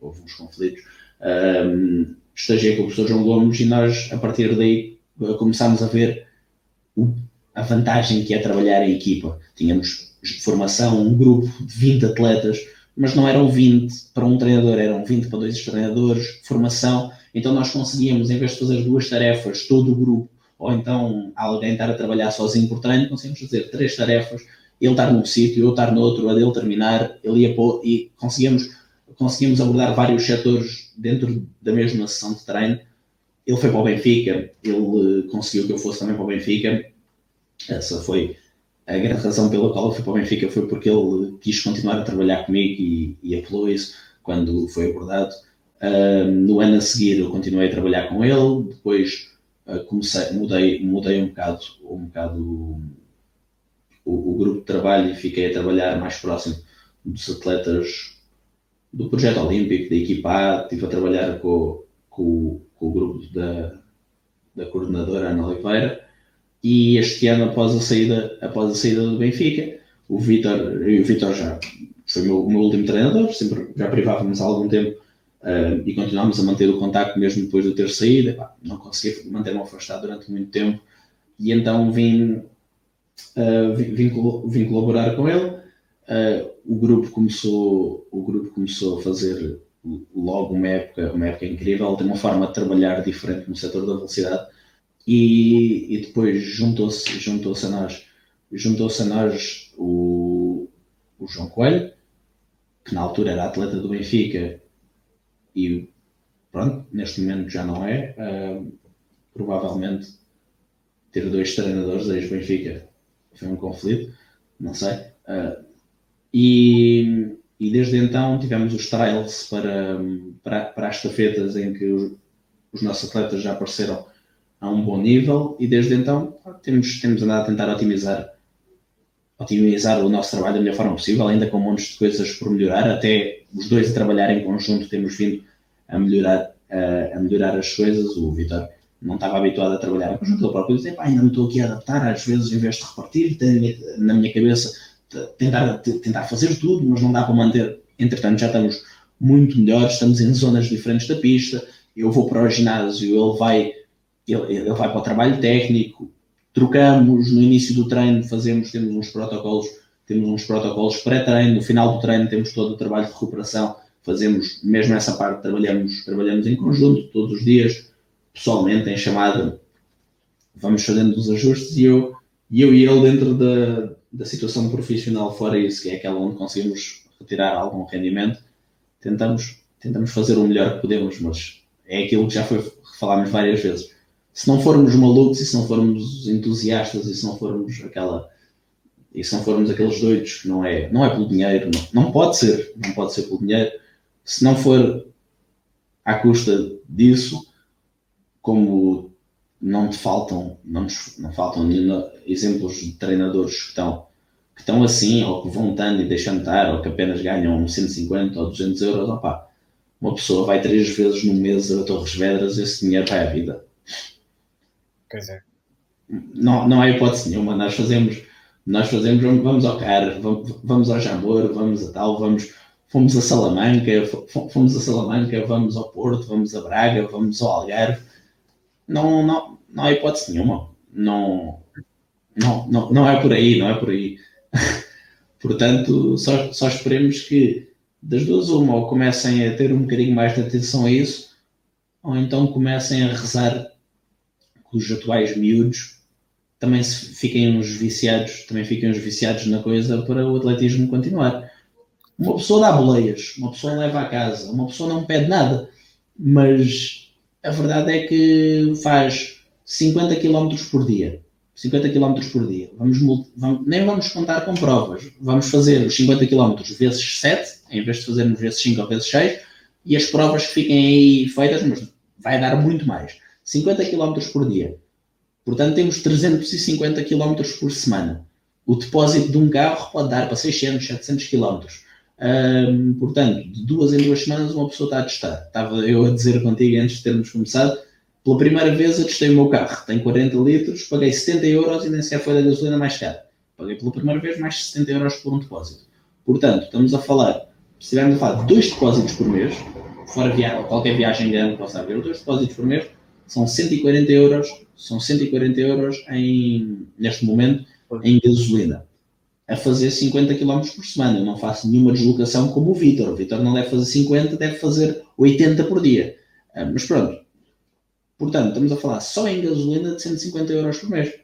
houve uns conflitos. Um, estagiei com o professor João Gomes e nós, a partir daí, começámos a ver a vantagem que é trabalhar em equipa. Tínhamos formação, um grupo de 20 atletas, mas não eram 20 para um treinador, eram 20 para dois treinadores, formação. Então nós conseguíamos, em vez de fazer duas tarefas, todo o grupo, ou então alguém estar a trabalhar sozinho por treino, conseguimos fazer três tarefas, ele estar num sítio, eu estar no outro, a dele terminar, ele ia pôr, e conseguimos, conseguimos abordar vários setores dentro da mesma sessão de treino. Ele foi para o Benfica, ele conseguiu que eu fosse também para o Benfica. Essa foi a grande razão pela qual eu fui para o Benfica foi porque ele quis continuar a trabalhar comigo e, e apelou isso quando foi abordado. Uh, no ano a seguir eu continuei a trabalhar com ele, depois uh, comecei, mudei, mudei um bocado, um bocado o, o, grupo de trabalho e fiquei a trabalhar mais próximo dos atletas do projeto olímpico, da equipa estive a trabalhar com, com, com o grupo da, da coordenadora Ana Oliveira e este ano, após a saída, após a saída do Benfica, o Vitor, o Vitor já foi o meu, meu, último treinador, sempre já privávamos há algum tempo uh, e continuámos a manter o contacto mesmo depois de ter saído. Não consegui manter-me afastado durante muito tempo e então vim, uh, vim, vim, vim, colaborar com ele. Uh, o grupo começou, o grupo começou a fazer logo uma época, uma época incrível, tem uma forma de trabalhar diferente no setor da velocidade e, e depois juntou-se juntou a nós, juntou-se a nós o, o João Coelho, que na altura era atleta do Benfica e pronto, neste momento já não é. Uh, provavelmente ter dois treinadores ex-Benfica foi um conflito, não sei. Uh, e, e desde então tivemos os trials para, para, para as estafetas em que os, os nossos atletas já apareceram a um bom nível e desde então temos, temos andado a tentar otimizar, otimizar o nosso trabalho da melhor forma possível, ainda com montes de coisas por melhorar, até os dois a trabalhar em conjunto temos vindo a melhorar, a, a melhorar as coisas. O Vitor não estava habituado a trabalhar em conjunto, ele próprio pá, ainda me estou aqui a adaptar, às vezes em vez de repartir, na minha cabeça tentar, tentar fazer tudo, mas não dá para manter. Entretanto, já estamos muito melhores, estamos em zonas diferentes da pista, eu vou para o ginásio, ele vai ele, ele vai para o trabalho técnico, trocamos no início do treino, fazemos, temos uns protocolos, temos uns protocolos pré-treino, no final do treino temos todo o trabalho de recuperação. Fazemos mesmo essa parte, trabalhamos, trabalhamos em conjunto todos os dias, pessoalmente, em chamada, vamos fazendo os ajustes e eu, e eu e ele dentro da, da situação profissional fora isso, que é aquela onde conseguimos retirar algum rendimento, tentamos, tentamos fazer o melhor que podemos, mas é aquilo que já foi falámos várias vezes. Se não formos malucos e se não formos entusiastas e se não formos aquela e se não formos aqueles doidos que não é, não é pelo dinheiro, não, não pode ser, não pode ser pelo dinheiro, se não for à custa disso, como não te faltam, não, não faltam exemplos de treinadores que estão, que estão assim, ou que vão estando e deixando estar, ou que apenas ganham 150 ou 200 euros, opá, uma pessoa vai três vezes no mês a Torres Vedras, esse dinheiro vai à vida. Pois é. Não, não há hipótese nenhuma, nós fazemos, nós fazemos, vamos ao CAR, vamos ao Jamor, vamos a tal, vamos fomos a Salamanca, fomos a Salamanca, vamos ao Porto, vamos a Braga, vamos ao Algarve. Não, não, não há hipótese nenhuma. Não, não, não, não é por aí, não é por aí. [laughs] Portanto, só, só esperemos que das duas uma, ou comecem a ter um bocadinho mais de atenção a isso, ou então comecem a rezar que os atuais miúdos também fiquem uns viciados, também fiquem uns viciados na coisa para o atletismo continuar. Uma pessoa dá boleias, uma pessoa leva a casa, uma pessoa não pede nada, mas a verdade é que faz 50 km por dia. 50 km por dia. Vamos, vamos, nem vamos contar com provas. Vamos fazer os 50 km vezes 7, em vez de fazermos vezes 5 ou vezes 6, e as provas que fiquem aí feitas, mas vai dar muito mais. 50 km por dia. Portanto, temos 350 km por semana. O depósito de um carro pode dar para 600, 700 km. Um, portanto, de duas em duas semanas uma pessoa está a testar. Estava eu a dizer contigo antes de termos começado, pela primeira vez eu testei o meu carro, tem 40 litros, paguei 70 euros e nem sequer foi da gasolina mais cara. Paguei pela primeira vez mais de 70 euros por um depósito. Portanto, estamos a falar, se estivermos a falar de dois depósitos por mês, fora via qualquer viagem grande possa haver, dois depósitos por mês, são 140 euros, são 140 euros em, neste momento em gasolina a fazer 50 km por semana. Eu não faço nenhuma deslocação como o Vitor. O Vitor não deve fazer 50, deve fazer 80 por dia. Ah, mas pronto. Portanto, estamos a falar só em gasolina de 150 euros por mês.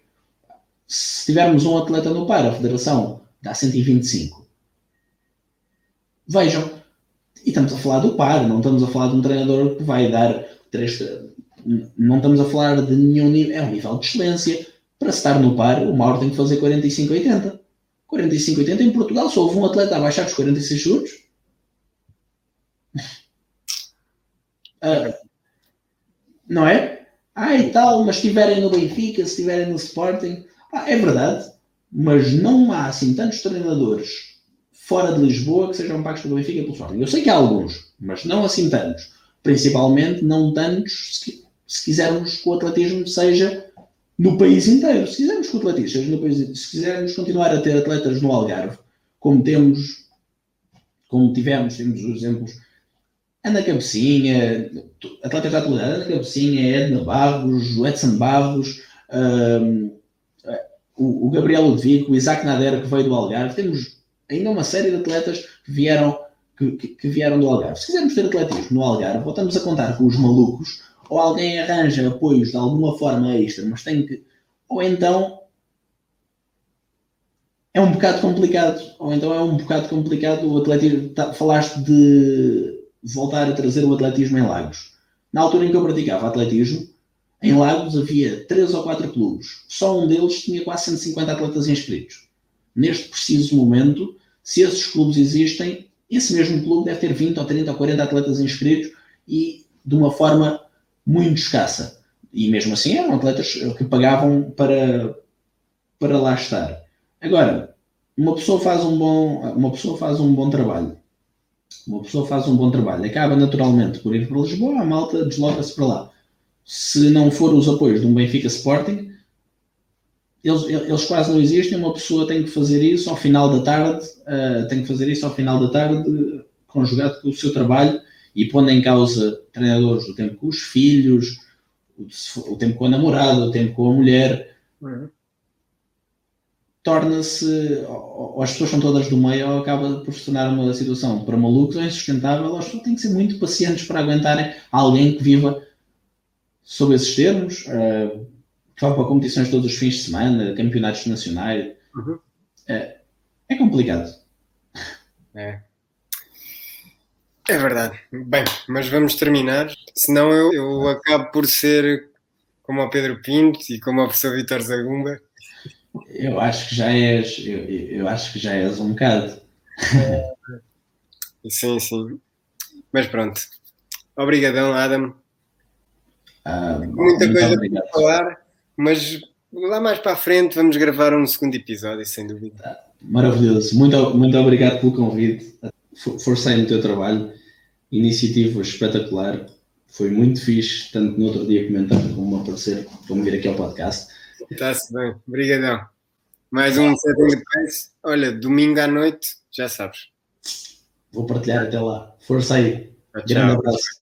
Se tivermos um atleta no par, a federação dá 125. Vejam. E estamos a falar do par, não estamos a falar de um treinador que vai dar 3. Não estamos a falar de nenhum nível. É um nível de excelência. Para estar no par, o Mauro tem que fazer 45, 80. 45, 80 em Portugal só houve um atleta a baixar dos 46 segundos. Uh, não é? Ah, e tal, mas se estiverem no Benfica, se estiverem no Sporting, ah, é verdade, mas não há assim tantos treinadores fora de Lisboa que sejam pagos pelo Benfica e pelo Sporting. Eu sei que há alguns, mas não assim tantos. Principalmente não tantos se, se quisermos que o atletismo seja no país inteiro. Se quisermos que atletistas no país, se quisermos continuar a ter atletas no Algarve, como temos, como tivemos, temos os exemplos, Ana Cabecinha, atletas da atualidade, Ana Cabecinha, Edna Barros, o Edson Barros, um, o, Gabriel Ludwig, o Isaac Nader, que veio do Algarve, temos ainda uma série de atletas que vieram, que, que, que vieram do Algarve. Se quisermos ter atletismo no Algarve, voltamos a contar com os malucos ou alguém arranja apoios de alguma forma extra, mas tem que. Ou então é um bocado complicado. Ou então é um bocado complicado o atletismo. Tá, falaste de voltar a trazer o atletismo em Lagos. Na altura em que eu praticava atletismo, em Lagos havia três ou quatro clubes. Só um deles tinha quase 150 atletas inscritos. Neste preciso momento, se esses clubes existem, esse mesmo clube deve ter 20 ou 30 ou 40 atletas inscritos e de uma forma muito escassa. E mesmo assim eram atletas que pagavam para, para lá estar. Agora, uma pessoa faz um bom, uma pessoa faz um bom trabalho. Uma pessoa faz um bom trabalho. Acaba naturalmente por ir para Lisboa, a malta desloca-se para lá. Se não for os apoios de um Benfica Sporting, eles, eles quase não existem. Uma pessoa tem que fazer isso ao final da tarde, uh, tem que fazer isso ao final da tarde, conjugado com o seu trabalho e pondo em causa treinadores o tempo com os filhos, o, tempo com a namorada, o tempo com a mulher. Uhum. torna-se, ou as pessoas são todas do meio, ou acaba por se tornar uma situação para malucos ou insustentável, ou as pessoas têm que ser muito pacientes para aguentarem alguém que viva sob esses termos, uh, que vá para competições todos os fins de semana, campeonatos nacionais. Uhum. É, é complicado. É. É verdade. Bem, mas vamos terminar. Senão eu, eu acabo por ser como o Pedro Pinto e como o professor Vitor Zagumba. Eu acho que já és, eu, eu acho que já és um bocado. sim, sim. Mas pronto. Obrigadão, Adam. Ah, Muita coisa para falar, mas lá mais para a frente vamos gravar um segundo episódio, sem dúvida. Maravilhoso. Muito, muito obrigado pelo convite. Forcei no teu trabalho. Iniciativa espetacular. Foi muito fixe, tanto no outro dia comentar como aparecer, como vir aqui ao podcast. Está-se bem, obrigadão. Mais um setting de pace. Olha, domingo à noite, já sabes. Vou partilhar até lá. Força aí. Tchau. Grande abraço.